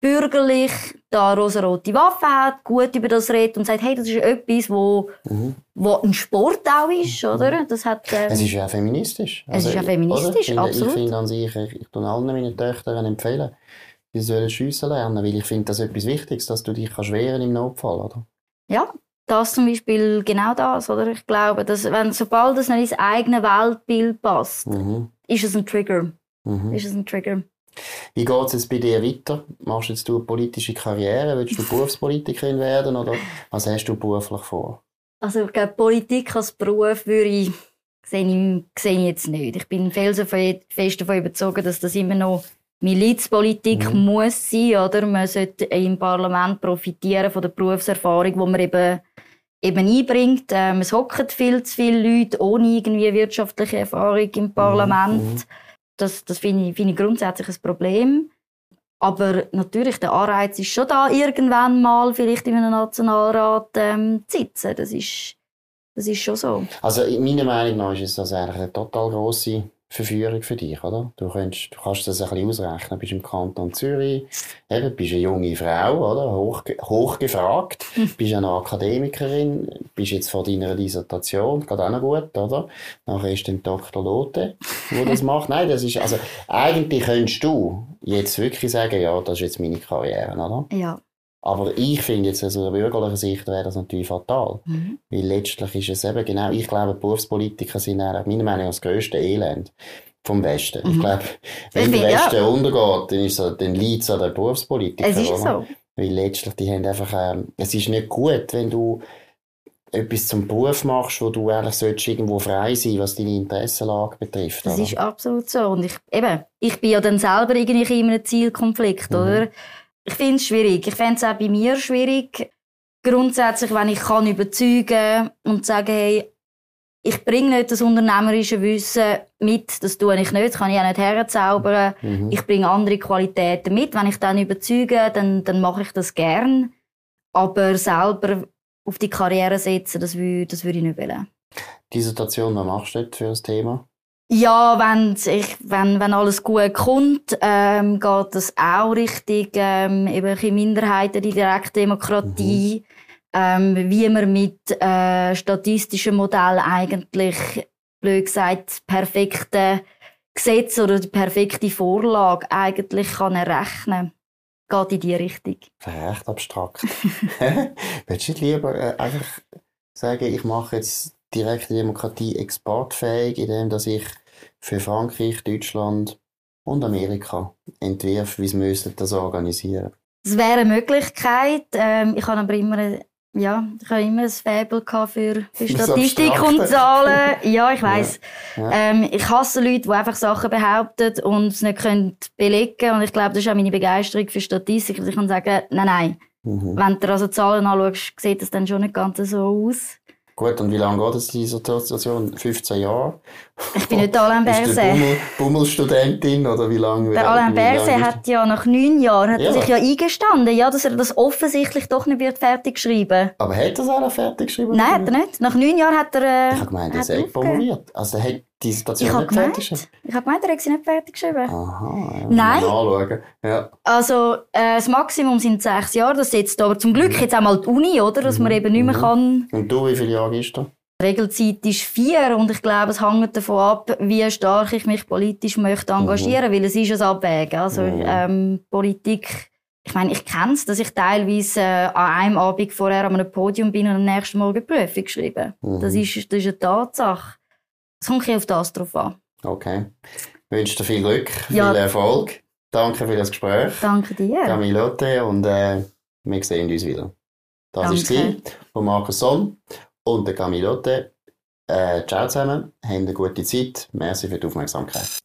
bürgerlich da rosarote Waffe hat, gut über das redet und sagt, hey, das ist etwas, wo, mhm. wo ein Sport auch ist, mhm. oder? Das hat, ähm, es ist ja feministisch. es ist ja also, feministisch, ich absolut. Ich finde an sich, ich, ich tue allen meinen Töchtern empfehlen, sie sollen schiessen lernen, weil ich finde das etwas Wichtiges, dass du dich kannst wehren im Notfall, oder? Ja, das zum Beispiel genau das, oder? Ich glaube, dass wenn, sobald es nicht ins eigene Weltbild passt, mhm. ist es ein Trigger. Mhm. Ist es ein Trigger. Wie geht es jetzt bei dir weiter? Machst jetzt du eine politische Karriere? Willst du Berufspolitikerin werden oder was hast du beruflich vor? Also ich glaube, Politik als Beruf würde ich, sehe ich, sehe ich jetzt nicht. Ich bin fest davon überzeugt, dass das immer noch Milizpolitik mhm. muss sein, oder? Man sollte im Parlament profitieren von der Berufserfahrung, die man eben, eben einbringt. Ähm, es hocken viel zu viele Leute ohne irgendwie wirtschaftliche Erfahrung im Parlament. Mhm. Das, das finde ich, find ich grundsätzlich ein Problem. Aber natürlich, der Anreiz ist schon da, irgendwann mal vielleicht in einem Nationalrat ähm, zu sitzen. Das ist, das ist schon so. Also meiner Meinung nach ist das eigentlich eine total grosse Verführung für dich, oder? Du, kannst, du kannst das ein bisschen ausrechnen. Du bist im Kanton Zürich, eben, bist eine junge Frau, oder? Hoch, hochgefragt, hm. bist eine Akademikerin, bist jetzt vor deiner Dissertation, geht auch noch gut, oder? Nachher ist dann Dr. Lotte, der das macht. Nein, das ist, also, eigentlich könntest du jetzt wirklich sagen, ja, das ist jetzt meine Karriere, oder? Ja. Aber ich finde jetzt aus einer bürgerlichen Sicht wäre das natürlich fatal. Mhm. Weil letztlich ist es eben genau, ich glaube, Berufspolitiker sind meiner Meinung nach das grösste Elend vom Westen. Mhm. Ich glaube, wenn der Westen ja. untergeht, dann, ist so, dann liegt es an den Berufspolitikern. Es ist so. Weil letztlich, die haben einfach, ähm, es ist nicht gut, wenn du etwas zum Beruf machst, wo du eigentlich solltest irgendwo frei sein, was deine Interessenlage betrifft. Das oder? ist absolut so. Und ich, eben, ich bin ja dann selber irgendwie in einem Zielkonflikt, mhm. oder? Ich finde es schwierig. Ich fände es auch bei mir schwierig. Grundsätzlich, wenn ich kann überzeugen und sagen, hey, ich bringe nicht das unternehmerische Wissen mit, das tue ich nicht, das kann ich auch nicht herzaubern. Mhm. Ich bringe andere Qualitäten mit. Wenn ich dann überzeuge, dann, dann mache ich das gern. Aber selber auf die Karriere setzen, das würde, das würde ich nicht wollen. Dissertation, was machst du für das Thema? Ja, wenn, ich, wenn, wenn alles gut kommt, ähm, geht das auch richtig ähm, eben Minderheiten, die Direktdemokratie, mhm. ähm, wie man mit äh, statistischen Modellen eigentlich, blöd gesagt, perfekte Gesetz oder die perfekte Vorlage eigentlich kann errechnen geht in die Richtung. Recht abstrakt. Willst du lieber äh, einfach sagen, ich mache jetzt direkte Demokratie exportfähig, indem dass ich für Frankreich, Deutschland und Amerika entwirf, wie sie das organisieren Das wäre eine Möglichkeit. Ähm, ich habe aber immer ja, ich habe immer ein Faible für, für Statistik und Zahlen. Ja, ich weiß. Ja, ja. ähm, ich hasse Leute, die einfach Sachen behaupten und es nicht können belegen Und ich glaube, das ist auch meine Begeisterung für Statistik. Ich kann sagen, nein, nein. Mhm. Wenn du also Zahlen anschaust, sieht das dann schon nicht ganz so aus. Gut, und wie lange geht es diese Situation? 15 Jahre? Ich bin nicht Alain Berset. Bummel, Bummelstudentin oder wie lange? Der Alain Berset hat ja nach neun Jahren hat ja. sich ja eingestanden, ja, dass er das offensichtlich doch nicht wird fertig geschrieben. Aber hat er es auch fertig geschrieben? Nein, hat er nicht. Nach neun Jahren hat er. Äh, ich habe gemeint, er sei promoviert. Also er hat die Situation ich nicht gemeint, fertig geschrieben. Ich habe gemeint, er hat sie nicht fertig geschrieben. Aha. Ja, Nein. Anschauen. Ja. Also äh, das Maximum sind sechs Jahre. Das setzt aber zum Glück mhm. jetzt auch mal die Uni, oder, dass mhm. man eben nicht mehr mhm. kann. Und du, wie viele Jahre ist du? Die Regelzeit ist vier und ich glaube, es hängt davon ab, wie stark ich mich politisch möchte engagieren, mhm. weil es ist ein Abwägen. Also mhm. ähm, Politik, ich meine, ich kenne es, dass ich teilweise äh, an einem Abend vorher an einem Podium bin und am nächsten Morgen Prüfung geschrieben. Mhm. Das, ist, das ist eine Tatsache. Es kommt auf das drauf an. Okay. Ich wünsche dir viel Glück, viel ja. Erfolg. Danke für das Gespräch. Danke dir. Camilote und äh, wir sehen uns wieder. Das Danke. ist sie von Markus Sohn und der Camilote. Äh, ciao zusammen, habt eine gute Zeit. Merci für die Aufmerksamkeit.